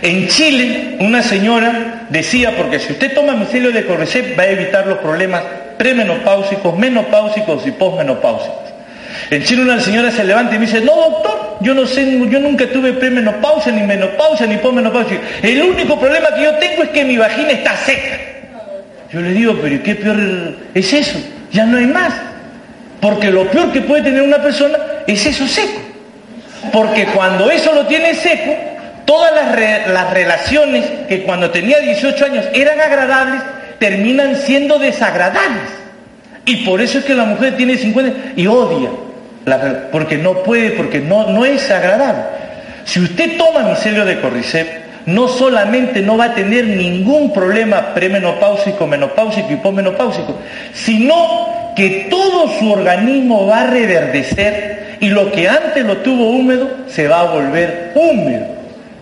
En Chile, una señora decía, porque si usted toma micelio de cordyceps va a evitar los problemas premenopáusicos, menopáusicos y posmenopáusicos. En Chile una señora se levanta y me dice, no doctor, yo no sé, yo nunca tuve premenopausia, ni menopausia, ni posmenopausia. El único problema que yo tengo es que mi vagina está seca. Yo le digo, pero ¿qué peor es eso? Ya no hay más. Porque lo peor que puede tener una persona es eso seco. Porque cuando eso lo tiene seco, todas las, las relaciones que cuando tenía 18 años eran agradables, terminan siendo desagradables. Y por eso es que la mujer tiene 50 y odia, porque no puede, porque no, no es agradable. Si usted toma micelio de cordyceps, no solamente no va a tener ningún problema premenopáusico, menopáusico y posmenopáusico, sino que todo su organismo va a reverdecer y lo que antes lo tuvo húmedo se va a volver húmedo.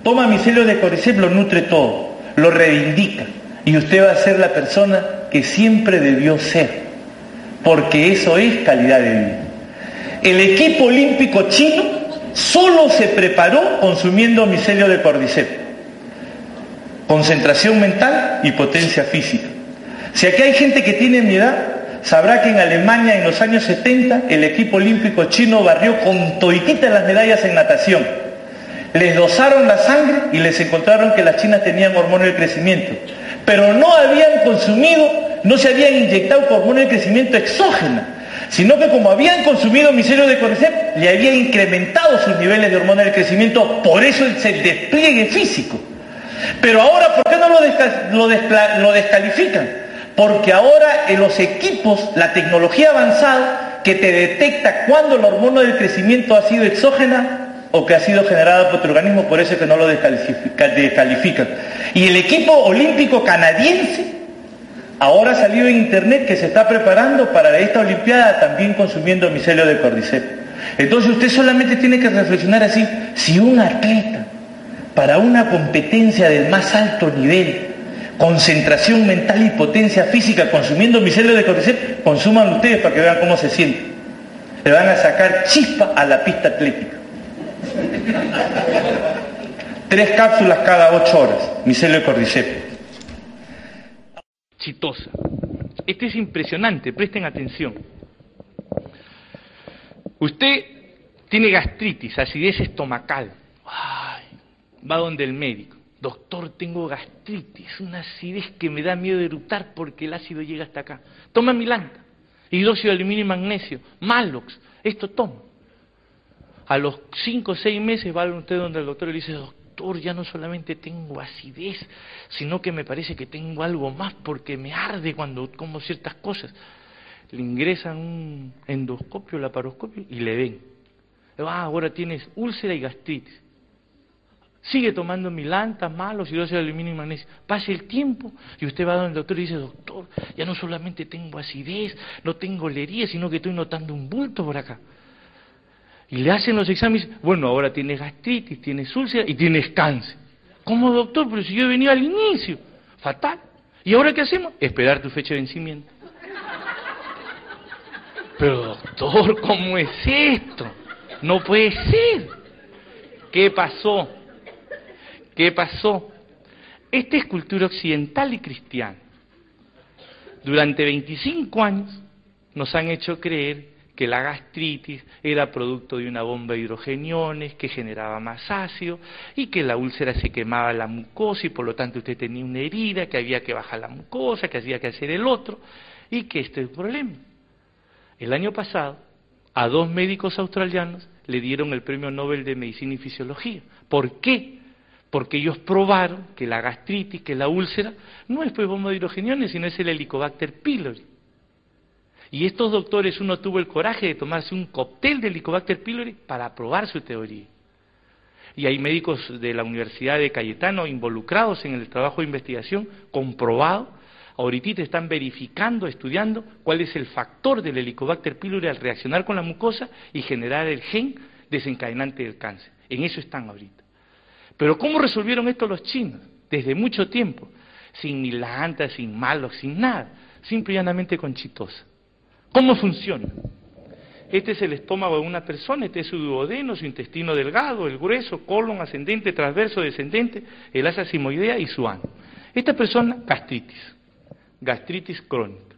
Toma micelio de cordyceps, lo nutre todo, lo reivindica y usted va a ser la persona que siempre debió ser, porque eso es calidad de vida. El equipo olímpico chino solo se preparó consumiendo micelio de cordyceps concentración mental y potencia física. Si aquí hay gente que tiene mi edad, sabrá que en Alemania en los años 70 el equipo olímpico chino barrió con toititas las medallas en natación. Les dosaron la sangre y les encontraron que las chinas tenían hormona del crecimiento. Pero no habían consumido, no se habían inyectado hormona del crecimiento exógena, sino que como habían consumido micelio de cordyceps, le había incrementado sus niveles de hormona del crecimiento, por eso el despliegue físico. Pero ahora, ¿por qué no lo, descalifican? Porque ahora en los equipos, la tecnología avanzada que te detecta cuando la hormona del crecimiento ha sido exógena o que ha sido generada por tu organismo, por eso es que no lo descalifican. Y el equipo olímpico canadiense ahora salió en internet que se está preparando para esta Olimpiada también consumiendo micelio de cordyceps. Entonces usted solamente tiene que reflexionar así, si un atleta para una competencia del más alto nivel concentración mental y potencia física consumiendo micelio de cordyceps, consuman ustedes para que vean cómo se siente. Le van a sacar chispa a la pista atlética. Tres cápsulas cada ocho horas, micelio de cordyceps. Chitosa. Este es impresionante, presten atención. Usted tiene gastritis, acidez estomacal. Va donde el médico. Doctor, tengo gastritis, una acidez que me da miedo de eructar porque el ácido llega hasta acá. Toma milanta, hidróxido de aluminio y magnesio, Malox, esto toma. A los cinco o seis meses va usted donde el doctor y le dice, doctor, ya no solamente tengo acidez, sino que me parece que tengo algo más porque me arde cuando como ciertas cosas. Le ingresan un endoscopio, laparoscopio y le ven. Ah, ahora tienes úlcera y gastritis. Sigue tomando milantas, malos, y de aluminio y magnesio. Pase el tiempo y usted va donde el doctor y dice, doctor, ya no solamente tengo acidez, no tengo olería, sino que estoy notando un bulto por acá. Y le hacen los exámenes, bueno, ahora tienes gastritis, tienes úlcera y tienes cáncer. ¿Cómo, doctor? Pero si yo he venido al inicio. Fatal. ¿Y ahora qué hacemos? Esperar tu fecha de vencimiento. Pero doctor, ¿cómo es esto? No puede ser. ¿Qué pasó? ¿Qué pasó? Esta es cultura occidental y cristiana. Durante 25 años nos han hecho creer que la gastritis era producto de una bomba de hidrogeniones que generaba más ácido y que la úlcera se quemaba la mucosa y por lo tanto usted tenía una herida, que había que bajar la mucosa, que había que hacer el otro y que este es el problema. El año pasado a dos médicos australianos le dieron el premio Nobel de Medicina y Fisiología. ¿Por qué? porque ellos probaron que la gastritis, que la úlcera, no es pues bomba de hidrogeniones, sino es el Helicobacter pylori. Y estos doctores, uno tuvo el coraje de tomarse un cóctel de Helicobacter pylori para probar su teoría. Y hay médicos de la Universidad de Cayetano involucrados en el trabajo de investigación, comprobado. Ahorita están verificando, estudiando cuál es el factor del Helicobacter pylori al reaccionar con la mucosa y generar el gen desencadenante del cáncer. En eso están ahorita. Pero ¿cómo resolvieron esto los chinos? Desde mucho tiempo, sin milanta, sin malos, sin nada, simple y llanamente con chitosa. ¿Cómo funciona? Este es el estómago de una persona, este es su duodeno, su intestino delgado, el grueso, colon ascendente, transverso, descendente, el asa simoidea y su ano. Esta persona, gastritis, gastritis crónica,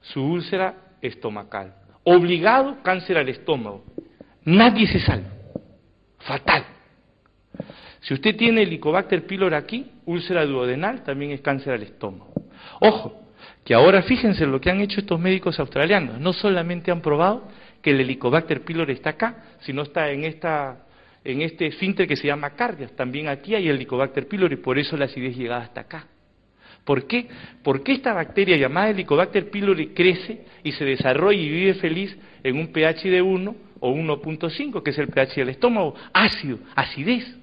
su úlcera estomacal, obligado cáncer al estómago, nadie se salva, fatal. Si usted tiene Helicobacter pylori aquí, úlcera duodenal, también es cáncer al estómago. Ojo, que ahora fíjense lo que han hecho estos médicos australianos. No solamente han probado que el Helicobacter pylori está acá, sino está en, esta, en este esfínter que se llama cardias. También aquí hay Helicobacter pylori, por eso la acidez llega hasta acá. ¿Por qué? Porque esta bacteria llamada Helicobacter pylori crece y se desarrolla y vive feliz en un pH de 1 o 1.5, que es el pH del estómago, ácido, acidez.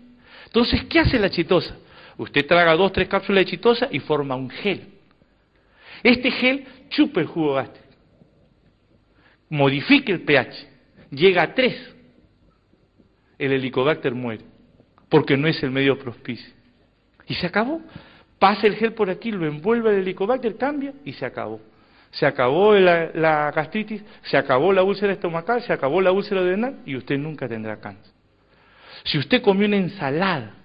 Entonces, ¿qué hace la chitosa? Usted traga dos, tres cápsulas de chitosa y forma un gel. Este gel chupa el jugo gástrico, modifica el pH, llega a 3. El helicobacter muere, porque no es el medio propicio. Y se acabó. Pasa el gel por aquí, lo envuelve el helicobacter, cambia y se acabó. Se acabó la, gastritis, se acabó la úlcera estomacal, se acabó la úlcera adrenal y usted nunca tendrá cáncer. Si usted comió una ensalada,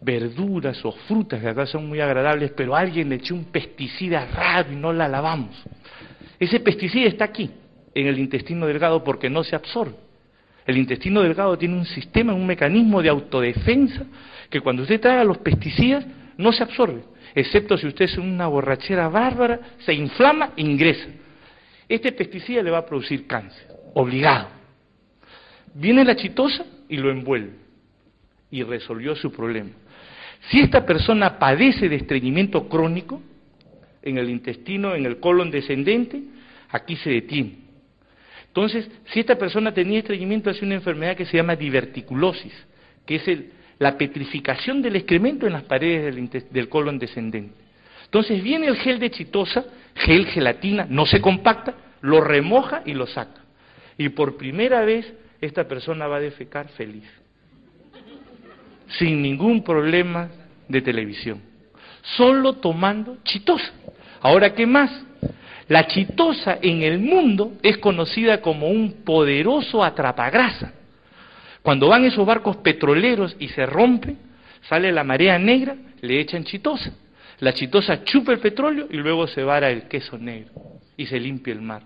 verduras o frutas que acá son muy agradables, pero alguien le echó un pesticida raro y no la lavamos, ese pesticida está aquí, en el intestino delgado, porque no se absorbe. El intestino delgado tiene un sistema, un mecanismo de autodefensa que cuando usted traga los pesticidas no se absorbe, excepto si usted es una borrachera bárbara, se inflama e ingresa. Este pesticida le va a producir cáncer, obligado. Viene la chitosa, y lo envuelve. Y resolvió su problema. Si esta persona padece de estreñimiento crónico, en el intestino, en el colon descendente, aquí se detiene. Entonces, si esta persona tenía estreñimiento, hace una enfermedad que se llama diverticulosis, que es la petrificación del excremento en las paredes del, del colon descendente. Entonces viene el gel de chitosa, gel gelatina, no se compacta, lo remoja y lo saca. Y por primera vez esta persona va a defecar feliz, sin ningún problema de televisión. solo tomando chitosa. Ahora, ¿qué más? La chitosa en el mundo es conocida como un poderoso atrapagrasa. Cuando van esos barcos petroleros y se rompen, sale la marea negra, le echan chitosa. La chitosa chupa el petróleo y luego se vara el queso negro y se limpia el mar.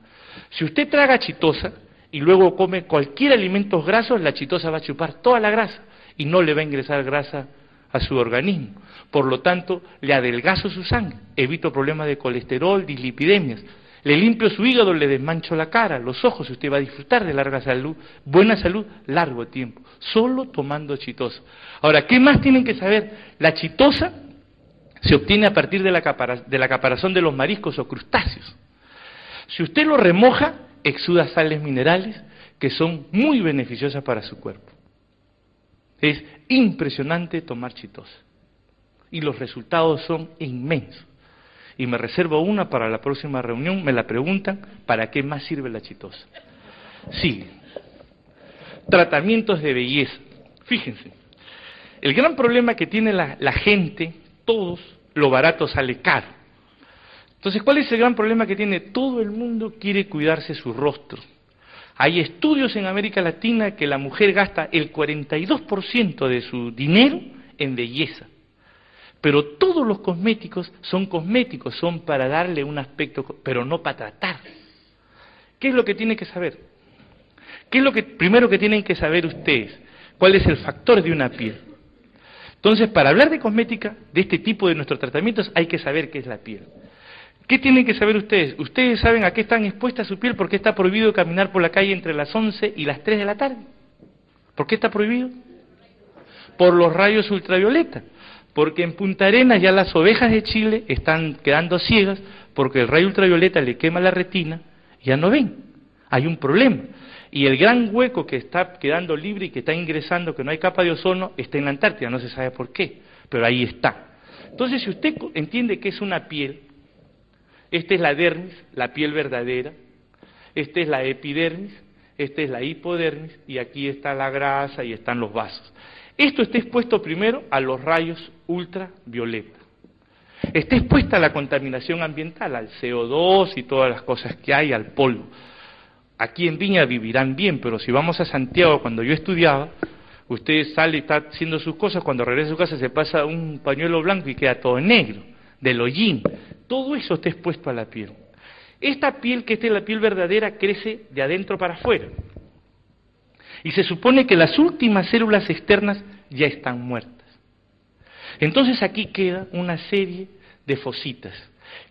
Si usted traga chitosa y luego come cualquier alimento graso, la chitosa va a chupar toda la grasa y no le va a ingresar grasa a su organismo. Por lo tanto, le adelgazo su sangre, evito problemas de colesterol, dislipidemias, le limpio su hígado, le desmancho la cara, los ojos, usted va a disfrutar de larga salud, buena salud, largo tiempo, solo tomando chitosa. Ahora, ¿qué más tienen que saber? La chitosa se obtiene a partir de la, de la caparazón de los mariscos o crustáceos. Si usted lo remoja, exuda sales minerales que son muy beneficiosas para su cuerpo. Es impresionante tomar chitosa. Y los resultados son inmensos. Y me reservo una para la próxima reunión, me la preguntan, ¿para qué más sirve la chitosa? Sí. Tratamientos de belleza. Fíjense, el gran problema que tiene la, la gente, todos, lo barato sale caro. Entonces, ¿cuál es el gran problema que tiene? Todo el mundo quiere cuidarse su rostro. Hay estudios en América Latina que la mujer gasta el 42% de su dinero en belleza. Pero todos los cosméticos son cosméticos, son para darle un aspecto, pero no para tratar. ¿Qué es lo que tienen que saber? ¿Qué es lo que primero que tienen que saber ustedes? ¿Cuál es el factor de una piel? Entonces, para hablar de cosmética, de este tipo de nuestros tratamientos, hay que saber qué es la piel. ¿Qué tienen que saber ustedes? Ustedes saben a qué están expuestas su piel porque está prohibido caminar por la calle entre las 11 y las 3 de la tarde. ¿Por qué está prohibido? Por los rayos ultravioleta. Porque en Punta Arenas ya las ovejas de Chile están quedando ciegas porque el rayo ultravioleta le quema la retina y ya no ven. Hay un problema. Y el gran hueco que está quedando libre y que está ingresando, que no hay capa de ozono, está en la Antártida, no se sabe por qué, pero ahí está. Entonces, si usted entiende que es una piel, esta es la dermis, la piel verdadera. Esta es la epidermis, esta es la hipodermis y aquí está la grasa y están los vasos. Esto está expuesto primero a los rayos ultravioleta. Está expuesta a la contaminación ambiental, al CO2 y todas las cosas que hay, al polvo. Aquí en Viña vivirán bien, pero si vamos a Santiago, cuando yo estudiaba, usted sale y está haciendo sus cosas, cuando regresa a su casa se pasa un pañuelo blanco y queda todo negro, del hollín. Todo eso está expuesto a la piel. Esta piel, que esta es la piel verdadera, crece de adentro para afuera. Y se supone que las últimas células externas ya están muertas. Entonces aquí queda una serie de fositas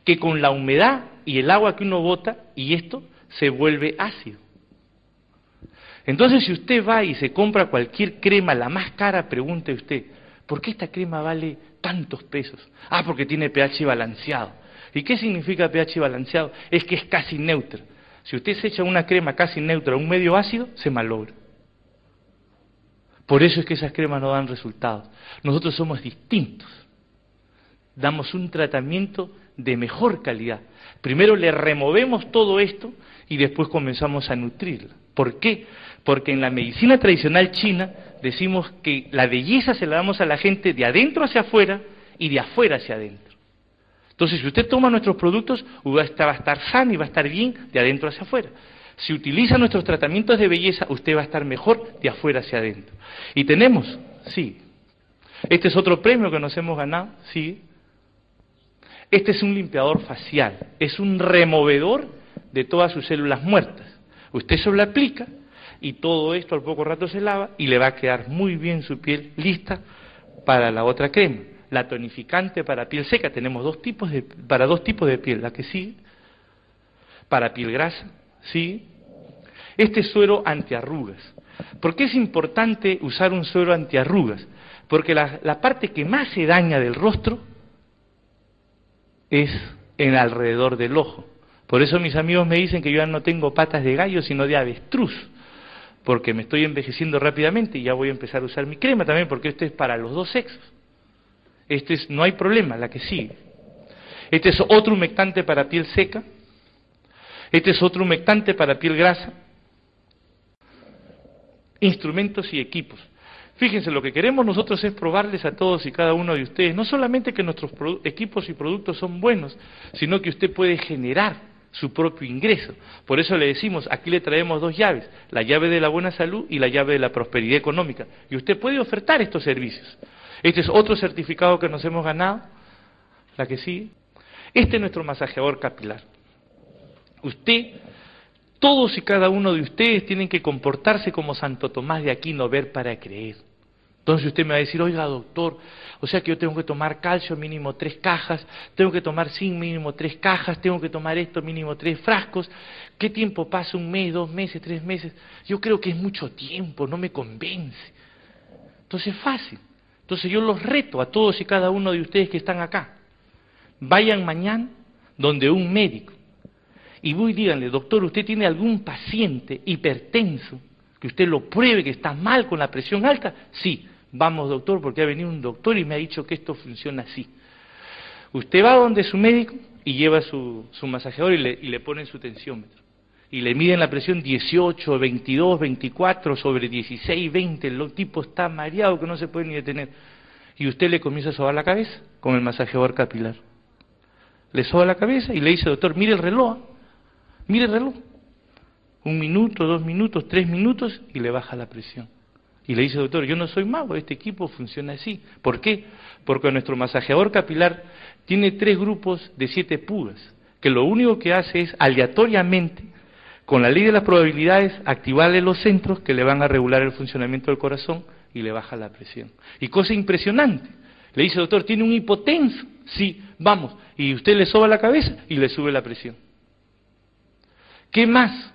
que con la humedad y el agua que uno bota y esto se vuelve ácido. Entonces si usted va y se compra cualquier crema, la más cara, pregunte usted, ¿por qué esta crema vale tantos pesos? Ah, porque tiene pH balanceado. ¿Y qué significa pH balanceado? Es que es casi neutro. Si usted se echa una crema casi neutra a un medio ácido, se malogra. Por eso es que esas cremas no dan resultados. Nosotros somos distintos. Damos un tratamiento de mejor calidad. Primero le removemos todo esto y después comenzamos a nutrirla. ¿Por qué? Porque en la medicina tradicional china decimos que la belleza se la damos a la gente de adentro hacia afuera y de afuera hacia adentro. Entonces, si usted toma nuestros productos, va a estar sano y va a estar bien de adentro hacia afuera. Si utiliza nuestros tratamientos de belleza, usted va a estar mejor de afuera hacia adentro. Y tenemos, sí. Este es otro premio que nos hemos ganado, sí. Este es un limpiador facial, es un removedor de todas sus células muertas. Usted se lo aplica y todo esto al poco rato se lava y le va a quedar muy bien su piel lista para la otra crema la tonificante para piel seca. Tenemos dos tipos de, para dos tipos de piel, la que sí, para piel grasa, sí. Este suero antiarrugas. ¿Por qué es importante usar un suero antiarrugas? Porque la, la parte que más se daña del rostro es en alrededor del ojo. Por eso mis amigos me dicen que yo ya no tengo patas de gallo, sino de avestruz, porque me estoy envejeciendo rápidamente y ya voy a empezar a usar mi crema también, porque esto es para los dos sexos. Este es, no hay problema, la que sigue. Este es otro humectante para piel seca. Este es otro humectante para piel grasa. Instrumentos y equipos. Fíjense, lo que queremos nosotros es probarles a todos y cada uno de ustedes, no solamente que nuestros equipos y productos son buenos, sino que usted puede generar su propio ingreso. Por eso le decimos, aquí le traemos dos llaves, la llave de la buena salud y la llave de la prosperidad económica. Y usted puede ofertar estos servicios. Este es otro certificado que nos hemos ganado, la que sigue. Este es nuestro masajeador capilar. Usted todos y cada uno de ustedes tienen que comportarse como Santo Tomás de Aquino, ver para creer. Entonces usted me va a decir, oiga doctor, o sea que yo tengo que tomar calcio mínimo tres cajas, tengo que tomar zinc mínimo tres cajas, tengo que tomar esto mínimo tres frascos, ¿qué tiempo pasa? ¿Un mes, dos meses, tres meses? Yo creo que es mucho tiempo, no me convence. Entonces es fácil. Entonces yo los reto a todos y cada uno de ustedes que están acá. Vayan mañana donde un médico y voy y díganle, doctor, ¿usted tiene algún paciente hipertenso que usted lo pruebe que está mal con la presión alta? Sí, vamos doctor, porque ha venido un doctor y me ha dicho que esto funciona así. Usted va donde su médico y lleva su, su masajeador y le, y le ponen su tensiómetro. Y le miden la presión 18, 22, 24 sobre 16, 20. El tipo está mareado que no se puede ni detener. Y usted le comienza a sobar la cabeza con el masajeador capilar. Le soba la cabeza y le dice, doctor, mire el reloj. Mire el reloj. Un minuto, dos minutos, tres minutos y le baja la presión. Y le dice, doctor, yo no soy mago, este equipo funciona así. ¿Por qué? Porque nuestro masajeador capilar tiene tres grupos de siete pugas, que lo único que hace es aleatoriamente, con la ley de las probabilidades, activarle los centros que le van a regular el funcionamiento del corazón y le baja la presión. Y cosa impresionante, le dice, doctor, ¿tiene un hipotenso? Sí, vamos. Y usted le soba la cabeza y le sube la presión. ¿Qué más?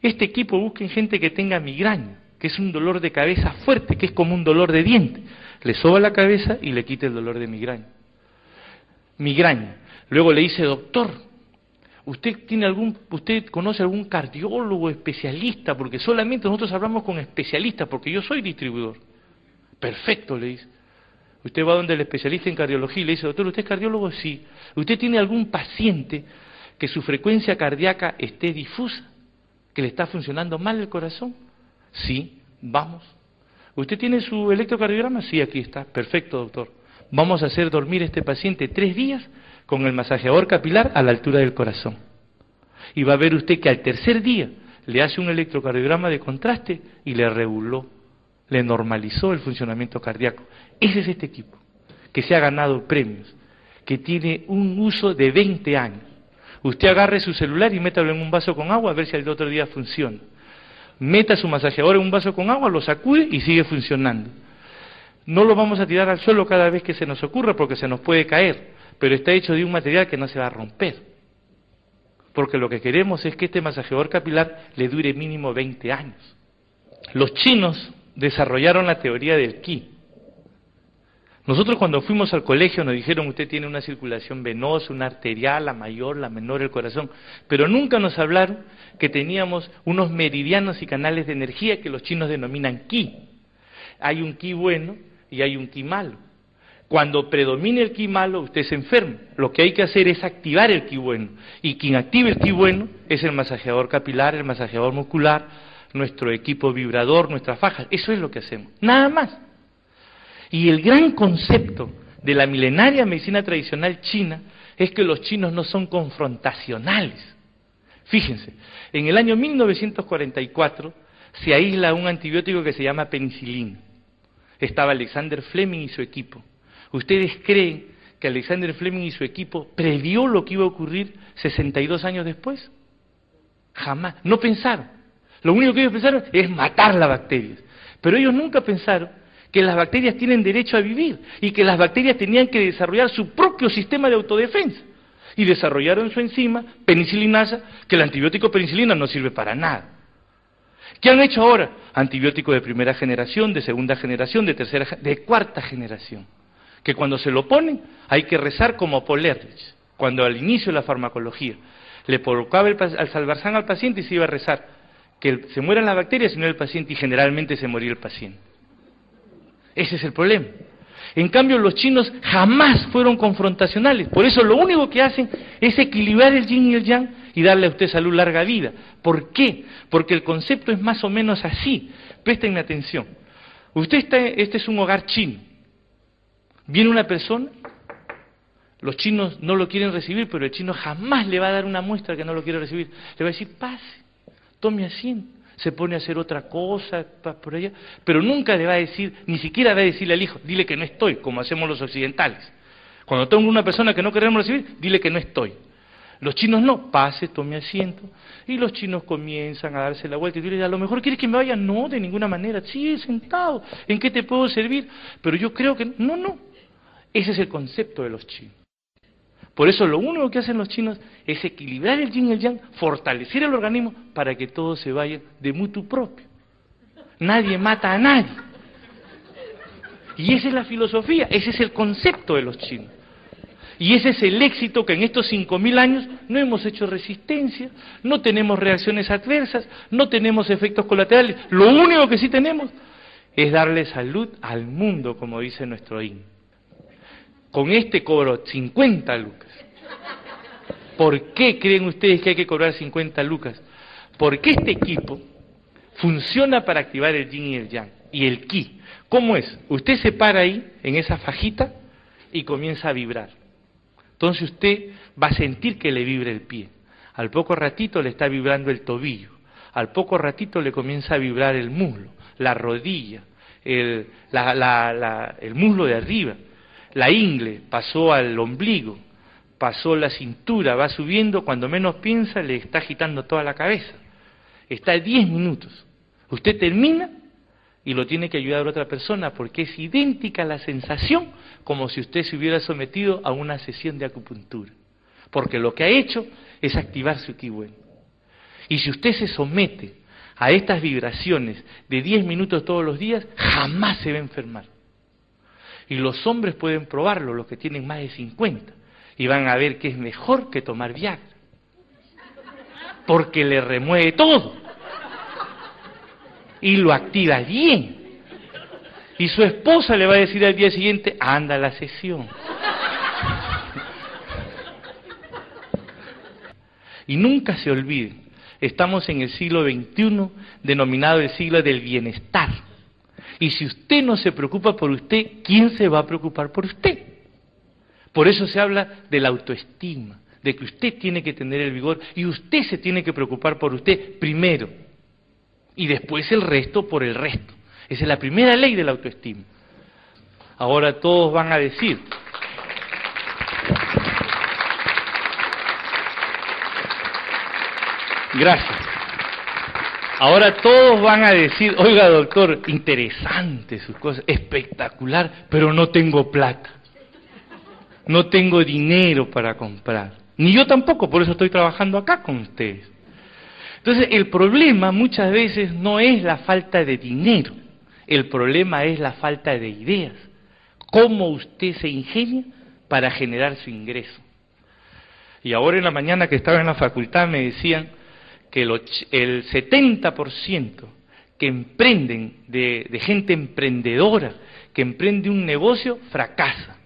Este equipo busca gente que tenga migraña, que es un dolor de cabeza fuerte, que es como un dolor de diente. Le soba la cabeza y le quita el dolor de migraña. Migraña. Luego le dice, doctor, ¿usted tiene algún, usted conoce algún cardiólogo especialista? Porque solamente nosotros hablamos con especialistas, porque yo soy distribuidor. Perfecto, le dice. Usted va donde el especialista en cardiología y le dice, doctor, ¿usted es cardiólogo? Sí. ¿Usted tiene algún paciente que su frecuencia cardíaca esté difusa, que le está funcionando mal el corazón? Sí, vamos. ¿Usted tiene su electrocardiograma? Sí, aquí está. Perfecto, doctor. Vamos a hacer dormir a este paciente tres días con el masajeador capilar a la altura del corazón. Y va a ver usted que al tercer día le hace un electrocardiograma de contraste y le reguló, le normalizó el funcionamiento cardíaco. Ese es este equipo, que se ha ganado premios, que tiene un uso de 20 años Usted agarre su celular y métalo en un vaso con agua a ver si al otro día funciona. Meta su masajeador en un vaso con agua, lo sacude y sigue funcionando. No lo vamos a tirar al suelo cada vez que se nos ocurra porque se nos puede caer, pero está hecho de un material que no se va a romper. Porque lo que queremos es que este masajeador capilar le dure mínimo 20 años. Los chinos desarrollaron la teoría del ki, nosotros cuando fuimos al colegio nos dijeron usted tiene una circulación venosa, una arterial, la mayor, la menor, el corazón, pero nunca nos hablaron que teníamos unos meridianos y canales de energía que los chinos denominan ki. Hay un ki bueno y hay un ki malo. Cuando predomine el ki malo, usted se enferma. Lo que hay que hacer es activar el ki bueno. Y quien active el ki bueno es el masajeador capilar, el masajeador muscular, nuestro equipo vibrador, nuestra faja. Eso es lo que hacemos. Nada más. Y el gran concepto de la milenaria medicina tradicional china es que los chinos no son confrontacionales. Fíjense, en el año 1944 se aísla un antibiótico que se llama penicilina. Estaba Alexander Fleming y su equipo. ¿Ustedes creen que Alexander Fleming y su equipo previó lo que iba a ocurrir 62 años después? Jamás. No pensaron. Lo único que ellos pensaron es matar la bacteria. Pero ellos nunca pensaron que las bacterias tienen derecho a vivir y que las bacterias tenían que desarrollar su propio sistema de autodefensa. Y desarrollaron su enzima, penicilinasa, que el antibiótico penicilina no sirve para nada. ¿Qué han hecho ahora? Antibiótico de primera generación, de segunda generación, de tercera, de cuarta generación. Que cuando se lo ponen hay que rezar como Polerlich, cuando al inicio de la farmacología le colocaba el, al salvarzán al paciente y se iba a rezar que se mueran las bacterias, sino el paciente, y generalmente se moría el paciente. Ese es el problema. En cambio, los chinos jamás fueron confrontacionales. Por eso lo único que hacen es equilibrar el yin y el yang y darle a usted salud larga vida. ¿Por qué? Porque el concepto es más o menos así. Presten atención. Usted está, este es un hogar chino. Viene una persona, los chinos no lo quieren recibir, pero el chino jamás le va a dar una muestra que no lo quiere recibir. Le va a decir, pase, tome asiento. Se pone a hacer otra cosa por allá, pero nunca le va a decir, ni siquiera va a decirle al hijo, dile que no estoy, como hacemos los occidentales. Cuando tengo una persona que no queremos recibir, dile que no estoy. Los chinos no, pase, tome asiento. Y los chinos comienzan a darse la vuelta y dile, a lo mejor quieres que me vaya, no, de ninguna manera, sí, sentado, ¿en qué te puedo servir? Pero yo creo que, no, no, ese es el concepto de los chinos. Por eso lo único que hacen los chinos es equilibrar el yin y el yang, fortalecer el organismo para que todo se vaya de mutuo propio. Nadie mata a nadie. Y esa es la filosofía, ese es el concepto de los chinos. Y ese es el éxito que en estos cinco mil años no hemos hecho resistencia, no tenemos reacciones adversas, no tenemos efectos colaterales. Lo único que sí tenemos es darle salud al mundo, como dice nuestro himno. Con este cobro 50 lucas. ¿Por qué creen ustedes que hay que cobrar 50 lucas? Porque este equipo funciona para activar el yin y el yang y el ki. ¿Cómo es? Usted se para ahí, en esa fajita, y comienza a vibrar. Entonces usted va a sentir que le vibra el pie. Al poco ratito le está vibrando el tobillo. Al poco ratito le comienza a vibrar el muslo, la rodilla, el, el muslo de arriba. La ingle pasó al ombligo, pasó la cintura, va subiendo, cuando menos piensa le está agitando toda la cabeza. Está 10 minutos. Usted termina y lo tiene que ayudar a otra persona porque es idéntica la sensación como si usted se hubiera sometido a una sesión de acupuntura. Porque lo que ha hecho es activar su ki Y si usted se somete a estas vibraciones de 10 minutos todos los días, jamás se va a enfermar. Y los hombres pueden probarlo, los que tienen más de 50, y van a ver que es mejor que tomar Viagra. Porque le remueve todo y lo activa bien. Y su esposa le va a decir al día siguiente, anda la sesión. Y nunca se olviden, estamos en el siglo XXI, denominado el siglo del bienestar. Y si usted no se preocupa por usted, ¿quién se va a preocupar por usted? Por eso se habla de la autoestima, de que usted tiene que tener el vigor y usted se tiene que preocupar por usted primero y después el resto por el resto. Esa es la primera ley de la autoestima. Ahora todos van a decir, gracias. Ahora todos van a decir, oiga doctor, interesante sus cosas, espectacular, pero no tengo plata. No tengo dinero para comprar. Ni yo tampoco, por eso estoy trabajando acá con ustedes. Entonces, el problema muchas veces no es la falta de dinero, el problema es la falta de ideas. ¿Cómo usted se ingenia para generar su ingreso? Y ahora en la mañana que estaba en la facultad me decían que el 70% que emprenden, de, de gente emprendedora, que emprende un negocio, fracasa.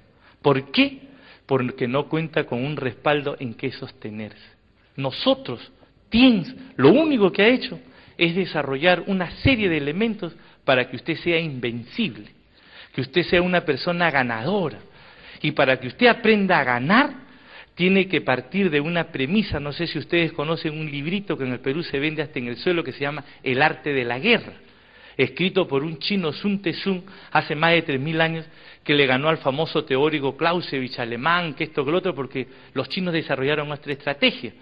¿Por qué? Porque no cuenta con un respaldo en que sostenerse. Nosotros Teams lo único que ha hecho es desarrollar una serie de elementos para que usted sea invencible, que usted sea una persona ganadora. Y para que usted aprenda a ganar, tiene que partir de una premisa, no sé si ustedes conocen un librito que en el Perú se vende hasta en el suelo que se llama El arte de la guerra, escrito por un chino Sun Tzu hace más de tres mil años, que le ganó al famoso teórico Clausewitz alemán, que esto que lo otro, porque los chinos desarrollaron nuestra estrategia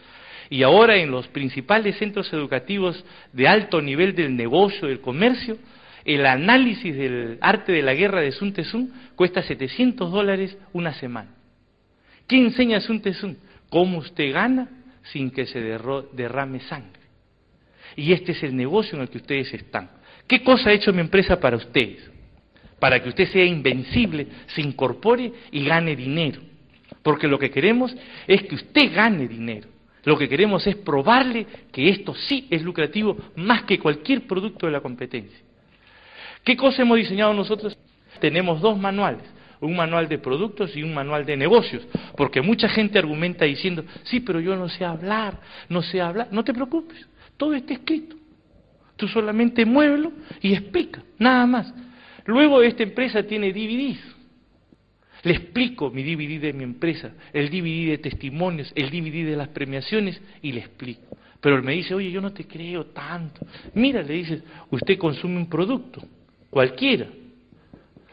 y ahora en los principales centros educativos de alto nivel del negocio, del comercio, el análisis del arte de la guerra de Sun Tzu cuesta 700 dólares una semana. ¿Qué enseña Sun Tzu? Cómo usted gana sin que se derrame sangre. Y este es el negocio en el que ustedes están. ¿Qué cosa ha hecho mi empresa para ustedes? Para que usted sea invencible, se incorpore y gane dinero. Porque lo que queremos es que usted gane dinero. Lo que queremos es probarle que esto sí es lucrativo más que cualquier producto de la competencia. ¿Qué cosa hemos diseñado nosotros? Tenemos dos manuales, un manual de productos y un manual de negocios, porque mucha gente argumenta diciendo, sí, pero yo no sé hablar, no sé hablar. No te preocupes, todo está escrito. Tú solamente muévelo y explica, nada más. Luego esta empresa tiene DVDs. Le explico mi DVD de mi empresa, el DVD de testimonios, el DVD de las premiaciones y le explico. Pero él me dice, oye, yo no te creo tanto. Mira, le dices, usted consume un producto, cualquiera.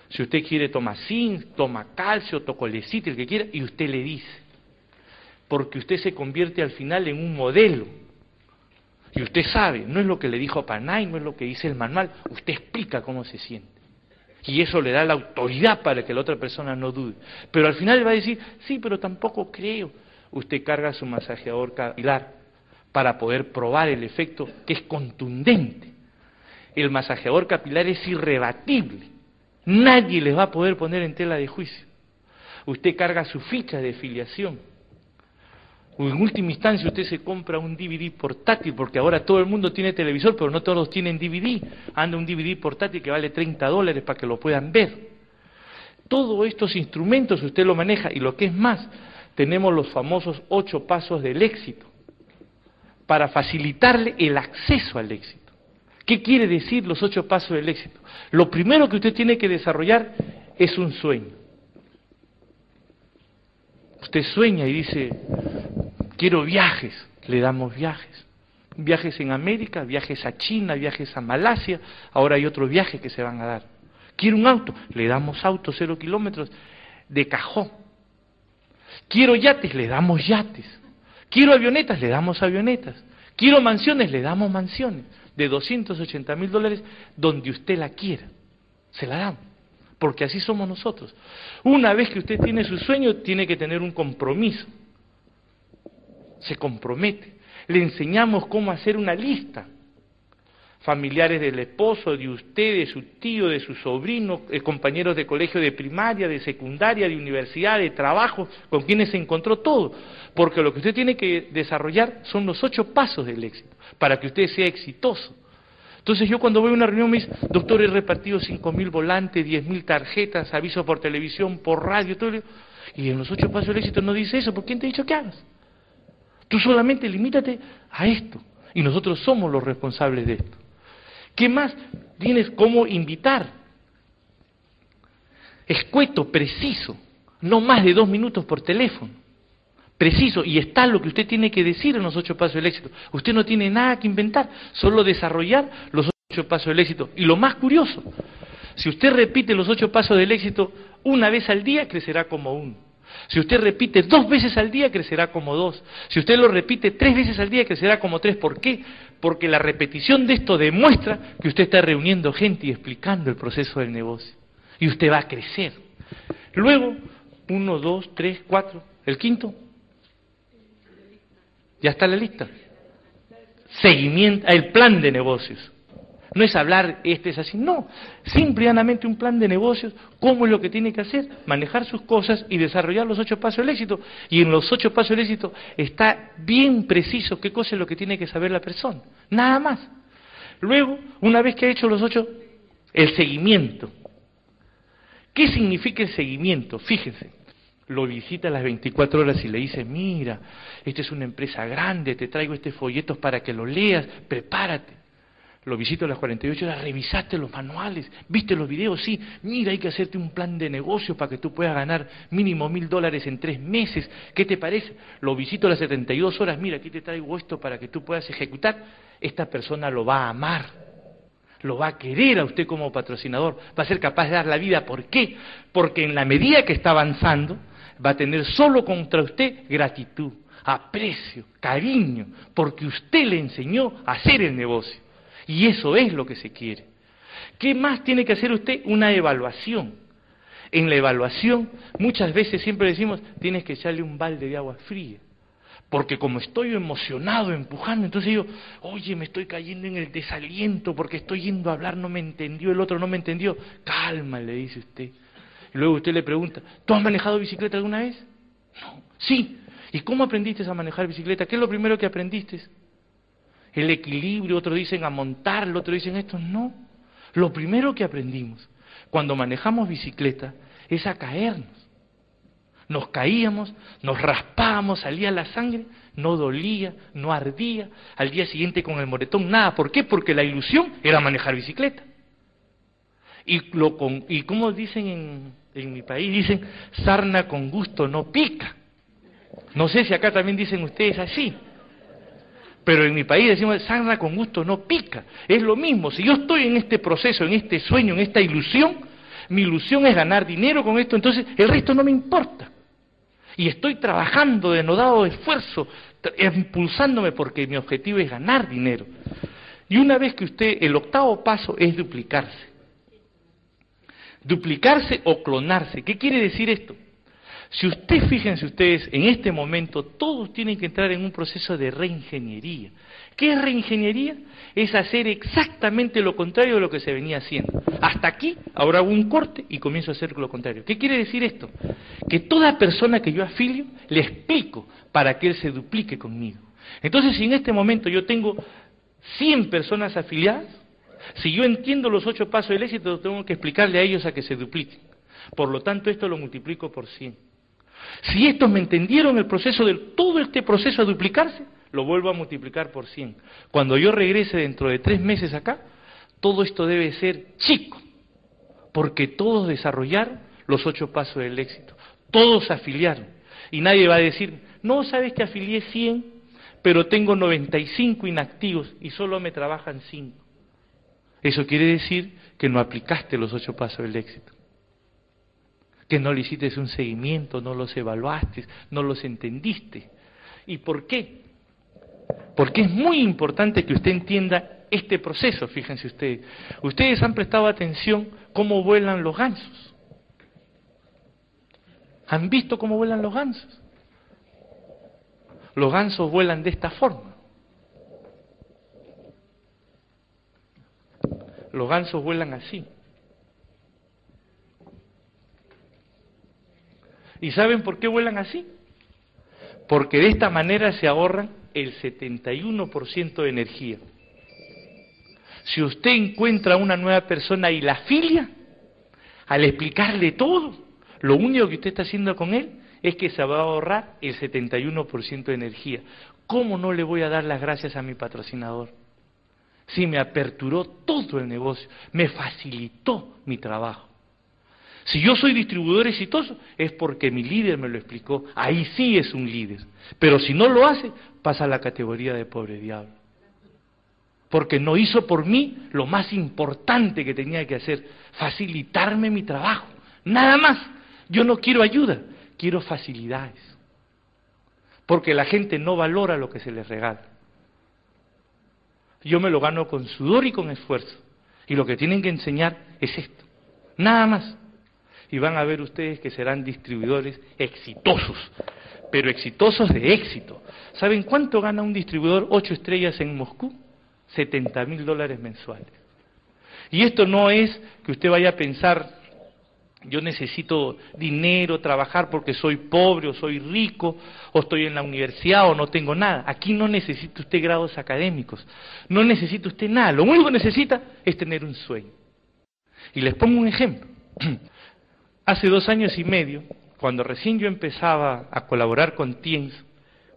Si usted quiere toma zinc, toma calcio, tocolecito, el que quiera, y usted le dice. Porque usted se convierte al final en un modelo. Y usted sabe, no es lo que le dijo Panay, no es lo que dice el manual, usted explica cómo se siente. Y eso le da la autoridad para que la otra persona no dude. Pero al final le va a decir, sí, pero tampoco creo. Usted carga su masajeador capilar para poder probar el efecto que es contundente. El masajeador capilar es irrebatible. Nadie les va a poder poner en tela de juicio. Usted carga su ficha de filiación. En última instancia usted se compra un DVD portátil, porque ahora todo el mundo tiene televisor, pero no todos tienen DVD. Anda un DVD portátil que vale 30 dólares para que lo puedan ver. Todos estos instrumentos usted lo maneja y lo que es más, tenemos los famosos ocho pasos del éxito para facilitarle el acceso al éxito. ¿Qué quiere decir los ocho pasos del éxito? Lo primero que usted tiene que desarrollar es un sueño. Usted sueña y dice, quiero viajes, le damos viajes. Viajes en América, viajes a China, viajes a Malasia, ahora hay otro viaje que se van a dar. Quiero un auto, le damos auto cero kilómetros de cajón. Quiero yates, le damos yates. Quiero avionetas, le damos avionetas. Quiero mansiones, le damos mansiones de 280 mil dólares donde usted la quiera. Se la damos. Porque así somos nosotros. Una vez que usted tiene su sueño, tiene que tener un compromiso se compromete. Le enseñamos cómo hacer una lista. Familiares del esposo, de usted, de su tío, de su sobrino, eh, compañeros de colegio de primaria, de secundaria, de universidad, de trabajo, con quienes se encontró todo. Porque lo que usted tiene que desarrollar son los ocho pasos del éxito, para que usted sea exitoso. Entonces yo cuando voy a una reunión me dice, doctor, he repartido cinco mil volantes, diez mil tarjetas, aviso por televisión, por radio, todo. Y en los ocho pasos del éxito no dice eso, ¿por quién te ha dicho que hagas? Tú solamente limítate a esto. Y nosotros somos los responsables de esto. ¿Qué más tienes cómo invitar? Escueto, preciso. No más de dos minutos por teléfono. Preciso. Y está lo que usted tiene que decir en los ocho pasos del éxito. Usted no tiene nada que inventar, solo desarrollar los ocho pasos del éxito. Y lo más curioso, si usted repite los ocho pasos del éxito una vez al día, crecerá como uno. Si usted repite dos veces al día, crecerá como dos. Si usted lo repite tres veces al día, crecerá como tres. ¿Por qué? Porque la repetición de esto demuestra que usted está reuniendo gente y explicando el proceso del negocio. Y usted va a crecer. Luego, uno, dos, tres, cuatro. ¿El quinto? Ya está la lista. Seguimiento, el plan de negocios. No es hablar, este es así, no. Simplemente un plan de negocios, cómo es lo que tiene que hacer, manejar sus cosas y desarrollar los ocho pasos del éxito. Y en los ocho pasos del éxito está bien preciso qué cosa es lo que tiene que saber la persona. Nada más. Luego, una vez que ha hecho los ocho, el seguimiento. ¿Qué significa el seguimiento? Fíjense, lo visita a las 24 horas y le dice, mira, esta es una empresa grande, te traigo este folleto para que lo leas, prepárate lo visito a las 48 horas, revisaste los manuales, viste los videos, sí, mira, hay que hacerte un plan de negocio para que tú puedas ganar mínimo mil dólares en tres meses, ¿qué te parece? Lo visito a las 72 horas, mira, aquí te traigo esto para que tú puedas ejecutar, esta persona lo va a amar, lo va a querer a usted como patrocinador, va a ser capaz de dar la vida, ¿por qué? Porque en la medida que está avanzando, va a tener solo contra usted gratitud, aprecio, cariño, porque usted le enseñó a hacer el negocio. Y eso es lo que se quiere. ¿Qué más tiene que hacer usted? Una evaluación. En la evaluación, muchas veces siempre decimos, tienes que echarle un balde de agua fría. Porque como estoy emocionado, empujando, entonces digo, oye, me estoy cayendo en el desaliento porque estoy yendo a hablar, no me entendió, el otro no me entendió. Calma, le dice usted. Y luego usted le pregunta, ¿tú has manejado bicicleta alguna vez? No. Sí. ¿Y cómo aprendiste a manejar bicicleta? ¿Qué es lo primero que aprendiste? El equilibrio, otros dicen a montarlo, otros dicen esto. No. Lo primero que aprendimos cuando manejamos bicicleta es a caernos. Nos caíamos, nos raspábamos, salía la sangre, no dolía, no ardía, al día siguiente con el moretón, nada. ¿Por qué? Porque la ilusión era manejar bicicleta. Y, lo y como dicen en, en mi país, dicen, sarna con gusto no pica. No sé si acá también dicen ustedes así. Pero en mi país decimos, sarna con gusto no pica. Es lo mismo, si yo estoy en este proceso, en este sueño, en esta ilusión, mi ilusión es ganar dinero con esto, entonces el resto no me importa. Y estoy trabajando de denodado esfuerzo, impulsándome porque mi objetivo es ganar dinero. Y una vez que usted, el octavo paso es duplicarse. Duplicarse o clonarse. ¿Qué quiere decir esto? Si usted, fíjense ustedes, en este momento todos tienen que entrar en un proceso de reingeniería. ¿Qué es reingeniería? Es hacer exactamente lo contrario de lo que se venía haciendo. Hasta aquí, ahora hago un corte y comienzo a hacer lo contrario. ¿Qué quiere decir esto? Que toda persona que yo afilio, le explico para que él se duplique conmigo. Entonces, si en este momento yo tengo 100 personas afiliadas, si yo entiendo los ocho pasos del éxito, tengo que explicarle a ellos a que se dupliquen. Por lo tanto, esto lo multiplico por 100. Si estos me entendieron el proceso de todo este proceso a duplicarse, lo vuelvo a multiplicar por 100. Cuando yo regrese dentro de tres meses acá, todo esto debe ser chico, porque todos desarrollaron los ocho pasos del éxito, todos afiliaron. Y nadie va a decir, no, sabes que afilié 100, pero tengo 95 inactivos y solo me trabajan 5. Eso quiere decir que no aplicaste los ocho pasos del éxito que no le hiciste un seguimiento, no los evaluaste, no los entendiste. ¿Y por qué? Porque es muy importante que usted entienda este proceso, fíjense ustedes. Ustedes han prestado atención cómo vuelan los gansos. ¿Han visto cómo vuelan los gansos? Los gansos vuelan de esta forma. Los gansos vuelan así. ¿Y saben por qué vuelan así? Porque de esta manera se ahorran el 71% de energía. Si usted encuentra a una nueva persona y la filia, al explicarle todo, lo único que usted está haciendo con él es que se va a ahorrar el 71% de energía. ¿Cómo no le voy a dar las gracias a mi patrocinador? Si me aperturó todo el negocio, me facilitó mi trabajo. Si yo soy distribuidor exitoso, es porque mi líder me lo explicó. Ahí sí es un líder. Pero si no lo hace, pasa a la categoría de pobre diablo. Porque no hizo por mí lo más importante que tenía que hacer, facilitarme mi trabajo. Nada más. Yo no quiero ayuda, quiero facilidades. Porque la gente no valora lo que se les regala. Yo me lo gano con sudor y con esfuerzo. Y lo que tienen que enseñar es esto. Nada más y van a ver ustedes que serán distribuidores exitosos, pero exitosos de éxito. ¿Saben cuánto gana un distribuidor ocho estrellas en Moscú? 70 mil dólares mensuales. Y esto no es que usted vaya a pensar, yo necesito dinero, trabajar porque soy pobre o soy rico, o estoy en la universidad o no tengo nada. Aquí no necesita usted grados académicos, no necesita usted nada. Lo único que necesita es tener un sueño. Y les pongo un ejemplo. <clears throat> Hace dos años y medio, cuando recién yo empezaba a colaborar con TIENS,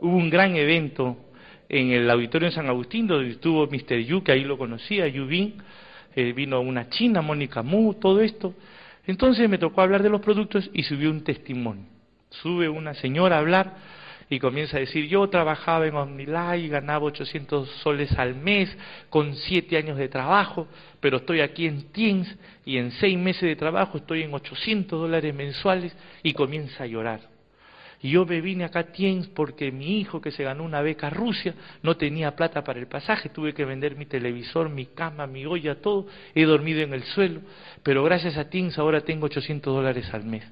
hubo un gran evento en el auditorio de San Agustín, donde estuvo Mr. Yu, que ahí lo conocía, Yu Bin, eh, vino una china, Mónica Mu, todo esto. Entonces me tocó hablar de los productos y subió un testimonio. Sube una señora a hablar y comienza a decir, yo trabajaba en OmniLife y ganaba 800 soles al mes con siete años de trabajo, pero estoy aquí en Teams y en seis meses de trabajo estoy en 800 dólares mensuales y comienza a llorar. Y yo me vine acá a Teams porque mi hijo que se ganó una beca a Rusia no tenía plata para el pasaje, tuve que vender mi televisor, mi cama, mi olla, todo, he dormido en el suelo, pero gracias a Teams ahora tengo 800 dólares al mes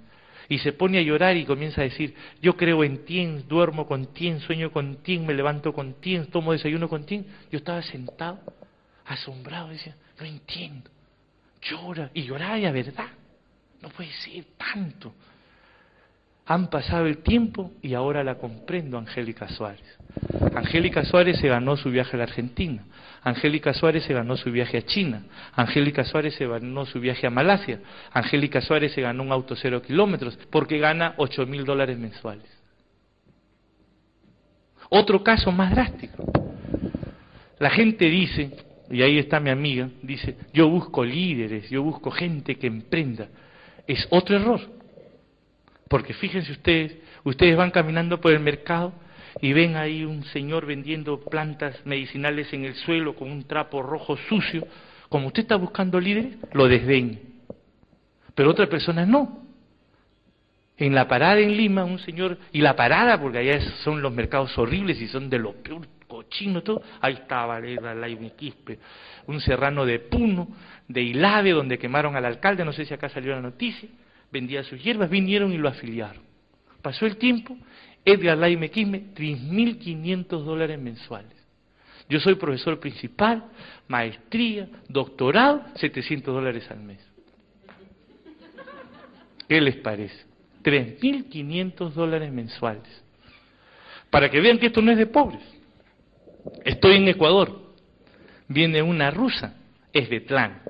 y se pone a llorar y comienza a decir, yo creo en ti, duermo con ti, sueño con ti, me levanto con ti, tomo desayuno con ti. Yo estaba sentado, asombrado, decía, no entiendo. Llora y lloraba ya verdad. No puede ser tanto. Han pasado el tiempo y ahora la comprendo, Angélica Suárez. Angélica Suárez se ganó su viaje a la Argentina. Angélica Suárez se ganó su viaje a China. Angélica Suárez se ganó su viaje a Malasia. Angélica Suárez se ganó un auto cero kilómetros porque gana ocho mil dólares mensuales. Otro caso más drástico. La gente dice, y ahí está mi amiga, dice, yo busco líderes, yo busco gente que emprenda. Es otro error. Porque fíjense ustedes, ustedes van caminando por el mercado y ven ahí un señor vendiendo plantas medicinales en el suelo con un trapo rojo sucio. Como usted está buscando líderes, lo desdeña. Pero otras personas no. En la parada en Lima, un señor, y la parada, porque allá son los mercados horribles y son de lo peor cochino todo, ahí estaba Quispe, un serrano de Puno, de Ilave, donde quemaron al alcalde, no sé si acá salió la noticia, vendía sus hierbas, vinieron y lo afiliaron. Pasó el tiempo, Edgar Laime Quispe, 3.500 dólares mensuales. Yo soy profesor principal, maestría, doctorado, 700 dólares al mes. ¿Qué les parece? 3.500 dólares mensuales. Para que vean que esto no es de pobres. Estoy en Ecuador. Viene una rusa, es Betlán.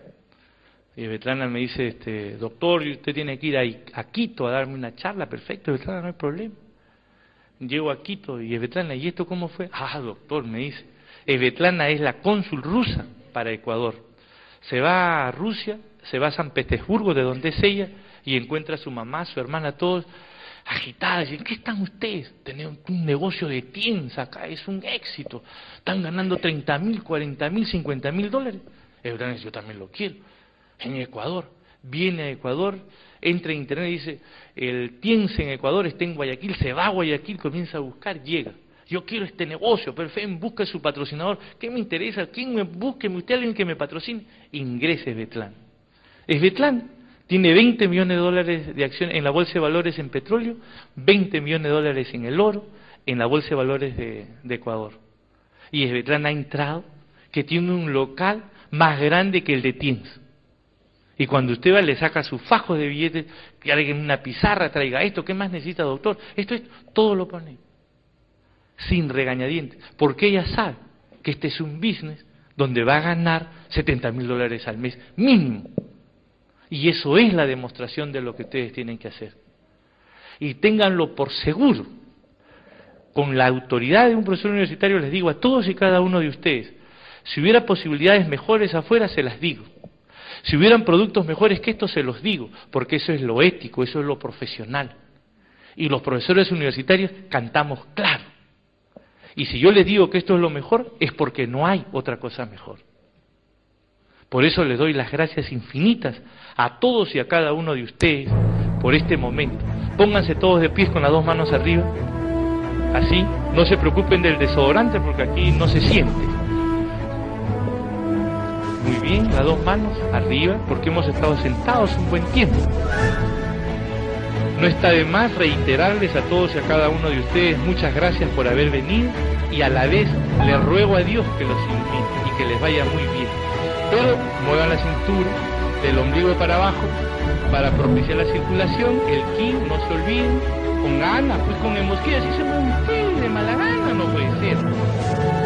Y Betlana me dice, este, doctor, usted tiene que ir a, Quito a darme una charla. Perfecto, Betlana, no hay problema. Llego a Quito y Betlana, ¿y esto cómo fue? Ah, doctor, me dice. Betlana es la cónsul rusa para Ecuador. Se va a Rusia, se va a San Petersburgo, de donde es ella, y encuentra a su mamá, su hermana, todos agitadas, dicen, ¿qué están ustedes? Tener un negocio de tiendas acá, es un éxito. Están ganando 30 mil, 40 mil, 50 mil dólares. El yo también lo quiero. En Ecuador, viene a Ecuador, entra en internet y dice, el Tiense en Ecuador está en Guayaquil, se va a Guayaquil, comienza a buscar, llega. Yo quiero este negocio, perfecto, busca su patrocinador. ¿Qué me interesa? ¿Quién me busque? ¿Usted alguien que me patrocine? Ingrese Betlán. Es Betlán tiene 20 millones de dólares de acciones en la bolsa de valores en petróleo, 20 millones de dólares en el oro, en la bolsa de valores de, Ecuador. Y Esbetlán ha entrado, que tiene un local más grande que el de Tiens. Y cuando usted va, le saca su fajo de billetes, que alguien una pizarra traiga esto, ¿qué más necesita, doctor? Esto es, todo lo pone. Sin regañadientes. Porque ella sabe que este es un business donde va a ganar 70 mil dólares al mes, mínimo. Y eso es la demostración de lo que ustedes tienen que hacer. Y ténganlo por seguro. Con la autoridad de un profesor universitario les digo a todos y cada uno de ustedes, si hubiera posibilidades mejores afuera, se las digo. Si hubieran productos mejores que estos, se los digo, porque eso es lo ético, eso es lo profesional. Y los profesores universitarios cantamos claro. Y si yo les digo que esto es lo mejor, es porque no hay otra cosa mejor. Por eso les doy las gracias infinitas a todos y a cada uno de ustedes por este momento. Pónganse todos de pies con las dos manos arriba. Así, no se preocupen del desodorante porque aquí no se siente. Muy bien, las dos manos arriba porque hemos estado sentados un buen tiempo. No está de más reiterarles a todos y a cada uno de ustedes muchas gracias por haber venido y a la vez les ruego a Dios que los invite y que les vaya muy bien. Pero muevan la cintura del ombligo para abajo para propiciar la circulación, el ki, no se olviden, con ganas, pues con emoción, si se un de mala gana, no puede ser.